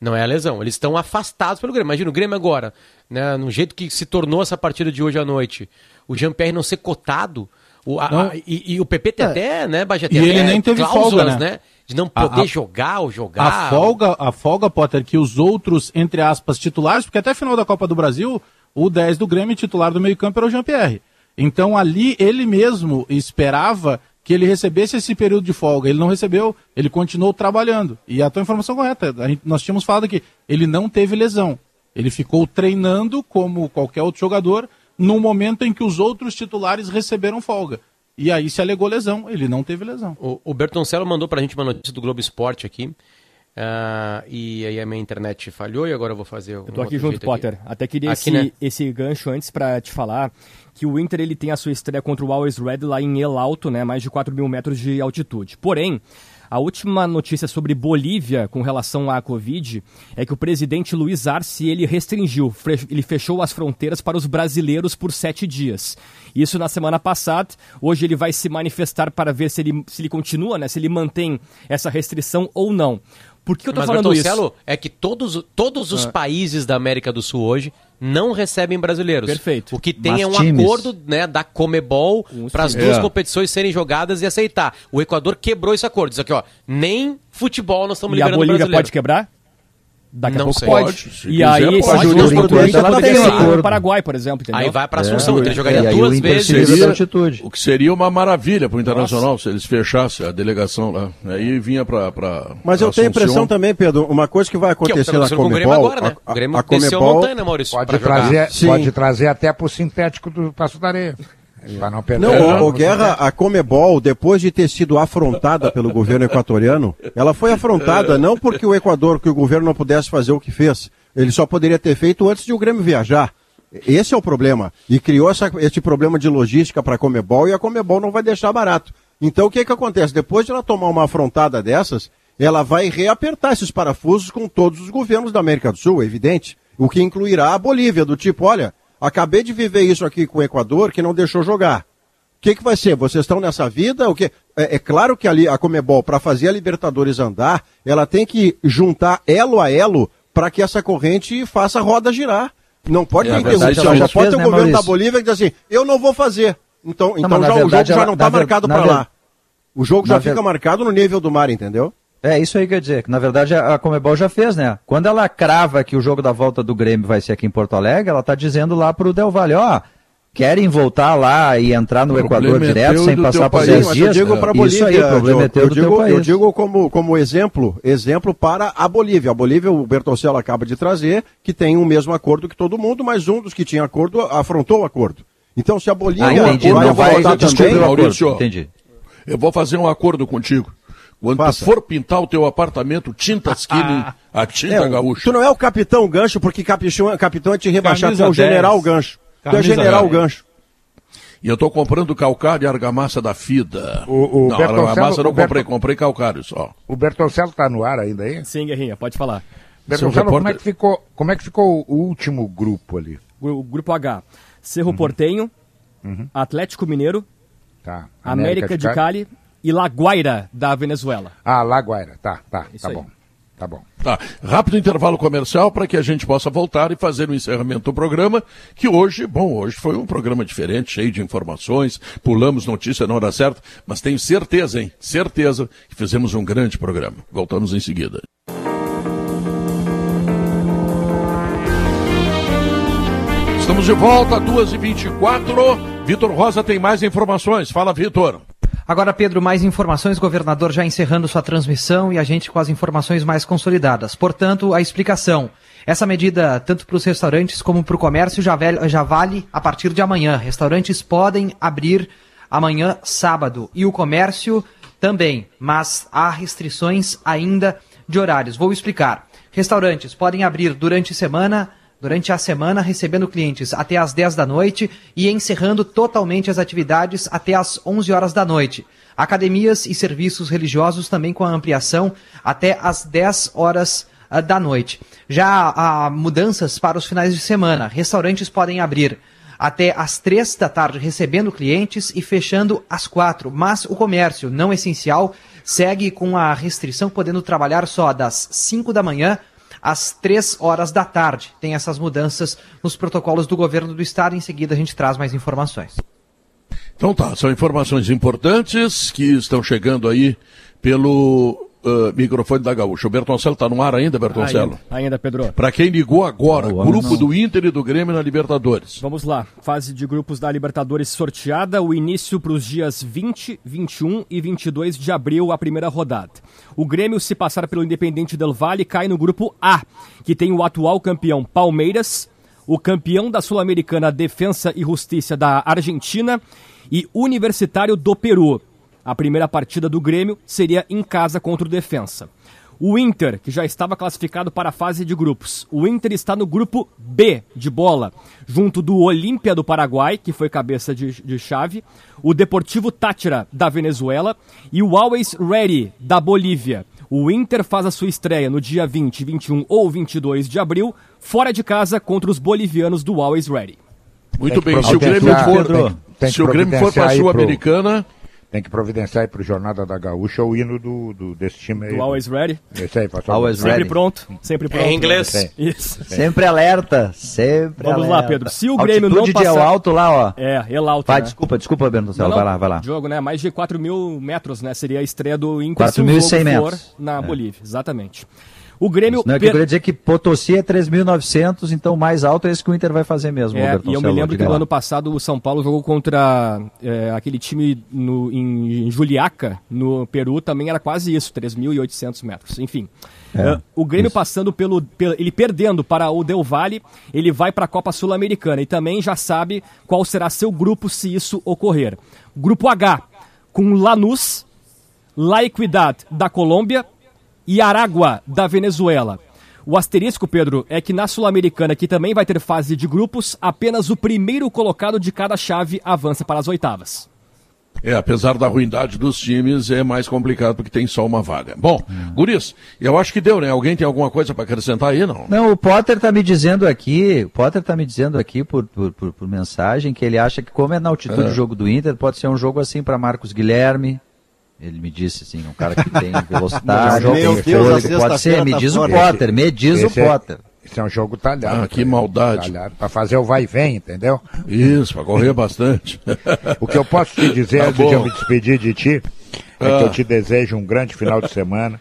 Não é a lesão. Eles estão afastados pelo Grêmio. Imagina o Grêmio agora, né, no jeito que se tornou essa partida de hoje à noite. O Jean-Pierre não ser cotado. O, a, a, e, e, o PP tem é. até, né, Bajé, e ele nem teve folga, né? né? De não poder a, jogar ou jogar. A folga, a folga, Potter, que os outros, entre aspas, titulares, porque até final da Copa do Brasil, o 10 do Grêmio titular do meio-campo era o Jean-Pierre. Então ali ele mesmo esperava que ele recebesse esse período de folga. Ele não recebeu, ele continuou trabalhando. E a tua informação correta, gente, nós tínhamos falado que ele não teve lesão. Ele ficou treinando como qualquer outro jogador no momento em que os outros titulares receberam folga. E aí se alegou lesão, ele não teve lesão. O, o Bertoncello mandou pra gente uma notícia do Globo Esporte aqui. Uh, e aí a minha internet falhou e agora eu vou fazer Eu tô aqui junto, Potter. Aqui. Até queria aqui, esse, né? esse gancho antes para te falar que o Inter ele tem a sua estreia contra o Always Red lá em El Alto, né, mais de 4 mil metros de altitude. Porém, a última notícia sobre Bolívia com relação à Covid é que o presidente Luiz Arce ele restringiu, ele fechou as fronteiras para os brasileiros por sete dias. Isso na semana passada. Hoje ele vai se manifestar para ver se ele, se ele continua, né, se ele mantém essa restrição ou não. Por que eu tô Mas falando Bertoncello, isso? é que todos, todos os Ah. países da América do Sul hoje não recebem brasileiros. Perfeito. O que tem Mas é um times. acordo né, da Comebol para as duas É. competições serem jogadas e aceitar. O Equador quebrou esse acordo. Diz aqui, ó, nem futebol nós estamos E a Bolívia brasileiro. pode quebrar? Daqui Não a pouco sei. pode. Pode, se E aí, pode. enquanto, produções ela podem tem ser acordo. no Paraguai, por exemplo. Entendeu? Aí vai pra Assunção, então ele jogaria aí duas o vezes. seria- O que seria uma maravilha para o Internacional se eles fechassem a delegação lá. Aí vinha para. Mas eu tenho a impressão também, Pedro, uma coisa que vai Que é o que acontecer na acontecendo com o. Grêmio agora, né? a- O Grêmio a a Comebol- montanha, né, Maurício? Pode pra jogar. trazer, Sim. pode trazer até pro sintético do Passo da Areia. Pra não perder. Não, o, o Guerra, a Comebol, depois de ter sido afrontada pelo governo equatoriano, ela foi afrontada não porque o Equador, que o governo não pudesse fazer o que fez, ele só poderia ter feito antes de o Grêmio viajar. Esse é o problema. E criou essa, esse problema de logística para a Comebol e a Comebol não vai deixar barato. Então o que, que acontece? Depois de ela tomar uma afrontada dessas, ela vai reapertar esses parafusos com todos os governos da América do Sul, é evidente. O que incluirá a Bolívia, do tipo, olha, acabei de viver isso aqui com o Equador que não deixou jogar. O que, que vai ser? Vocês estão nessa vida? O que? É, é claro que ali a Comebol, para fazer a Libertadores andar, ela tem que juntar elo a elo para que essa corrente faça a roda girar. Não pode É, ter verdade, interrupção. ela Já já pode fez, ter o né, governo da Maurício? Bolívia que diz assim, eu não vou fazer. Então, então mas na já, o jogo verdade, já ela- não está marcado para lá. O jogo já fica ver- marcado no nível do mar, entendeu? É isso aí que eu ia dizer, que na verdade a Comebol já fez, né? Quando ela crava que o jogo da volta do Grêmio vai ser aqui em Porto Alegre, ela tá dizendo lá pro Del Valle, ó, querem voltar lá e entrar no O Equador é direto sem passar por país. 10 Mas dias? Eu digo para Bolívia, aí, o problema é eu do digo, teu país. eu digo como, como exemplo, exemplo para a Bolívia. A Bolívia, o Bertoncello acaba de trazer, que tem o mesmo acordo que todo mundo, mas um dos que tinha acordo afrontou o acordo. Então, se a Bolívia Ah, entendi, vai não vai voltar descobrir também, o acordo. Maurício, Entendi. Eu vou fazer um acordo contigo. Quando tu for pintar o teu apartamento, tinta Skilling, a tinta É, gaúcha. tu não é o capitão gancho, porque capitão, capitão é te rebaixar, tu Camisa é o 10. general gancho. Tu é Camisa general 10. gancho. E eu tô comprando calcário e argamassa da FIDA. O- o não, Bertoncello- argamassa eu não o Berton- comprei, comprei calcário só. O Bertoncello tá no ar ainda aí? Sim, Guerrinha, pode falar. Bertoncello, Seu como é, repórter- que ficou, como é que ficou o último grupo ali? O grupo H. Cerro Portenho, Atlético Mineiro, Tá. América, de Cali e La Guaira, da Venezuela. Ah, Laguaira. Tá, tá, Isso tá aí. bom. Tá bom. Tá, rápido intervalo comercial para que a gente possa voltar e fazer o encerramento do programa, que hoje, bom, hoje foi um programa diferente, cheio de informações, pulamos notícia na hora certa, mas tenho certeza, hein, certeza que fizemos um grande programa. Voltamos em seguida. Estamos de volta, 2h24. Vitor Rosa tem mais informações. Fala, Vitor. Agora, Pedro, mais informações. Governador já encerrando sua transmissão e a gente com as informações mais consolidadas. Portanto, a explicação. Essa medida, tanto para os restaurantes como para o comércio, já, já vale a partir de amanhã. Restaurantes podem abrir amanhã, sábado, e o comércio também, mas há restrições ainda de horários. Vou explicar. Restaurantes podem abrir durante semana durante a semana, recebendo clientes até às 10 da noite e encerrando totalmente as atividades até às 11 horas da noite. Academias e serviços religiosos também com a ampliação até às 10 horas ah, da noite. Já há mudanças para os finais de semana. Restaurantes podem abrir até às três da tarde recebendo clientes e fechando às quatro. Mas o comércio não essencial segue com a restrição podendo trabalhar só das 5 da manhã às três horas da tarde. Tem essas mudanças nos protocolos do governo do estado. Em seguida a gente traz mais informações. Então tá, são informações importantes que estão chegando aí pelo uh, microfone da Gaúcha. O Bertoncello está no ar ainda, Bertoncello? Ainda, ainda Pedro. Para quem ligou agora, Não, grupo não. do Inter e do Grêmio na Libertadores. Vamos lá, fase de grupos da Libertadores sorteada, o início para os dias 20, 21 e 22 de abril, a primeira rodada. O Grêmio, se passar pelo Independente Del Valle, cai no grupo A, que tem o atual campeão Palmeiras, o campeão da Sul-Americana Defensa e Justiça da Argentina e Universitário do Peru. A primeira partida do Grêmio seria em casa contra o Defensa. O Inter, que já estava classificado para a fase de grupos. O Inter está no grupo B de bola, junto do Olímpia do Paraguai, que foi cabeça de, de chave, o Deportivo Tátira da Venezuela e o Always Ready da Bolívia. O Inter faz a sua estreia no dia 20, 21 ou 22 de abril, fora de casa contra os bolivianos do Always Ready. Muito bem, se o Grêmio for, se o Grêmio for para a Sul-Americana, tem que providenciar aí pro Jornada da Gaúcha o hino do, do desse time aí. Do Always Ready. Esse aí, pastor. Always Sempre ready. pronto. Sempre pronto. Em inglês. Isso. Sempre alerta. Sempre Vamos alerta. lá, Pedro. Se o Grêmio Altitude não passar... de El Alto lá, ó. É, El Alto, Vai, né? desculpa, desculpa, Bento Céu. Vai lá, vai lá. Jogo, né? Mais de 4 mil metros, né? Seria a estreia do Inter 4.100 metros. na é. Bolívia. Exatamente. O Grêmio. Não, é que eu queria dizer que Potosí é 3.900, então o mais alto é esse que o Inter vai fazer mesmo. É, e eu me lembro que no ano passado o São Paulo jogou contra é, aquele time no, em Juliaca, no Peru, também era quase isso, 3.800 metros. Enfim. É, uh, o Grêmio isso. passando pelo, pelo, ele perdendo para o Del Valle, ele vai para a Copa Sul-Americana e também já sabe qual será seu grupo se isso ocorrer. Grupo H, com Lanús, La Equidad da Colômbia, e Aragua, da Venezuela. O asterisco, Pedro, é que na Sul-Americana, que também vai ter fase de grupos, apenas o primeiro colocado de cada chave avança para as oitavas. É, apesar da ruindade dos times, é mais complicado porque tem só uma vaga. Bom, hum. Guris, eu acho que deu, né? Alguém tem alguma coisa para acrescentar aí, não? Não, o Potter está me dizendo aqui, o Potter tá me dizendo aqui por, por, por, por, mensagem que ele acha que como é na altitude é. do jogo do Inter, pode ser um jogo assim para Marcos Guilherme, ele me disse assim, um cara que tem velocidade, Meu Deus, fôlego, pode ser, me tá diz o Potter, me diz o Potter. Esse é um jogo talhado. Ah, que maldade. Para fazer o vai e vem, entendeu? Isso, para correr bastante. o que eu posso te dizer, tá antes bom. de eu me despedir de ti, é ah. que eu te desejo um grande final de semana.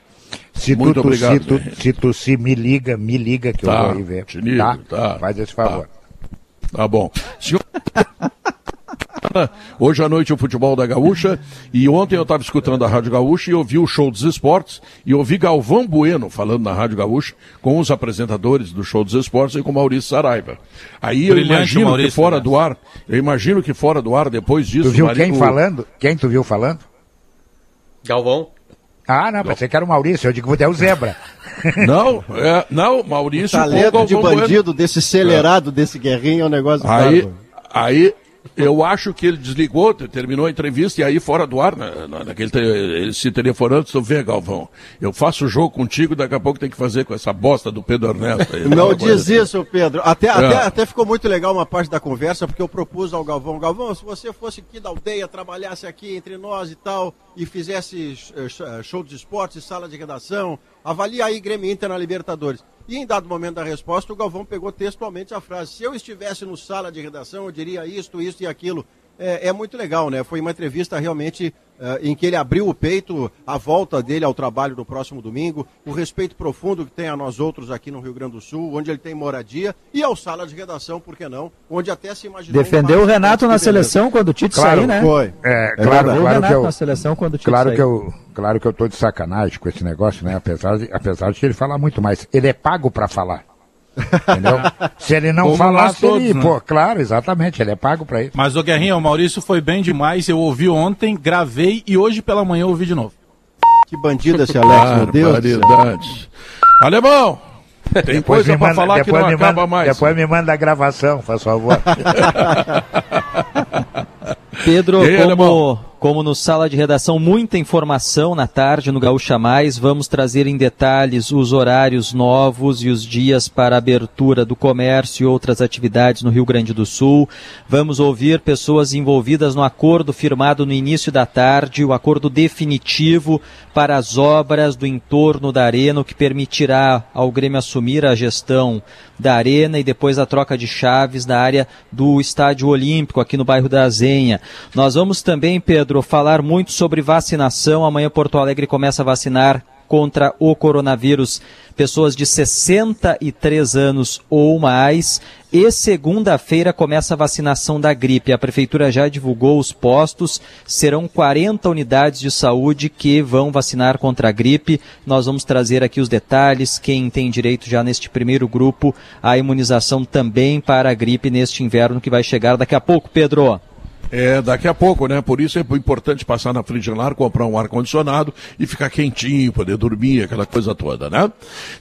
Se Muito tu, obrigado, se tu, se tu se me liga, me liga que tá, eu vou aí ver. Te ligo, tá? tá? Faz esse favor. Tá, tá bom. Senhor... Hoje à noite o futebol da Gaúcha. E ontem eu estava escutando a Rádio Gaúcha e ouvi o show dos esportes. E ouvi Galvão Bueno falando na Rádio Gaúcha com os apresentadores do show dos esportes e com Maurício Saraiva. Aí Brilhante, eu imagino Maurício, que fora né? do ar, eu imagino que fora do ar, depois disso. Tu viu quem falando? Quem tu viu falando? Galvão. Ah, não, pensei que era o Maurício, eu digo que é o Zebra. Não, é, não, Maurício. O talento de bandido, bueno. desse acelerado, é. desse guerrinho, é um negócio aí, aí, eu acho que ele desligou, terminou a entrevista e aí fora do ar, na, na, naquele ele se telefonando, tu vê, Galvão, eu faço o jogo contigo, daqui a pouco tem que fazer com essa bosta do Pedro Ernesto. Aí, não diz assim. isso, Pedro. Até, é. até, até ficou muito legal uma parte da conversa, porque eu propus ao Galvão, Galvão, se você fosse aqui da aldeia, trabalhasse aqui entre nós e tal, e fizesse eh, eh, show de esportes, sala de redação, avalia aí Grêmio Inter na Libertadores. E em dado momento da resposta, o Galvão pegou textualmente a frase: se eu estivesse no sala de redação, eu diria isto, isto e aquilo. É, é muito legal, né? Foi uma entrevista realmente uh, em que ele abriu o peito, a volta dele ao trabalho no próximo domingo, o respeito profundo que tem a nós outros aqui no Rio Grande do Sul, onde ele tem moradia, e ao sala de redação, por que não? Onde até se imaginou. Defendeu um o Renato na seleção quando o Tite claro, saiu, né? Foi. É, claro, claro, o Renato que eu, na seleção quando o Tite claro saiu. que eu, claro que eu tô de sacanagem com esse negócio, né? Apesar de, apesar de ele falar muito mais. Ele é pago para falar. Entendeu? Se ele não Como falasse, todos, ele, né? pô, claro, exatamente, ele é pago para isso. Mas o Guerrinha, o Maurício foi bem demais, eu ouvi ontem, gravei e hoje pela manhã eu ouvi de novo. Que bandido esse Alex, meu Deus. Verdade. Alemão, tem coisa para falar que não acaba manda, mais. Depois me manda a gravação, faz favor. Pedro, aí, como, como no sala de redação, muita informação na tarde no Gaúcha Mais. Vamos trazer em detalhes os horários novos e os dias para abertura do comércio e outras atividades no Rio Grande do Sul. Vamos ouvir pessoas envolvidas no acordo firmado no início da tarde, o acordo definitivo para as obras do entorno da Arena, o que permitirá ao Grêmio assumir a gestão da Arena e depois a troca de chaves na área do Estádio Olímpico, aqui no bairro da Azenha. Nós vamos também, Pedro, falar muito sobre vacinação. Amanhã Porto Alegre começa a vacinar contra o coronavírus pessoas de 63 anos ou mais. E segunda-feira começa a vacinação da gripe. A prefeitura já divulgou os postos. Serão 40 unidades de saúde que vão vacinar contra a gripe. Nós vamos trazer aqui os detalhes. Quem tem direito já neste primeiro grupo, a imunização também para a gripe neste inverno que vai chegar daqui a pouco, Pedro. É, daqui a pouco, né? Por isso é importante passar na Frigelar, comprar um ar-condicionado e ficar quentinho, poder dormir, aquela coisa toda, né?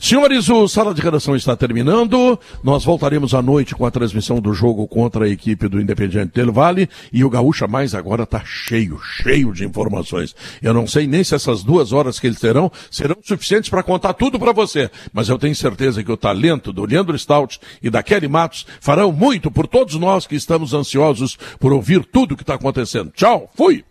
Senhores, o Sala de Redação está terminando. Nós voltaremos à noite com a transmissão do jogo contra a equipe do Independiente Del Vale e o Gaúcha Mais agora está cheio, cheio de informações. Eu não sei nem se essas duas horas que eles terão serão suficientes para contar tudo para você, mas eu tenho certeza que o talento do Leandro Stout e da Kelly Matos farão muito por todos nós que estamos ansiosos por ouvir tudo que está acontecendo. Tchau, fui!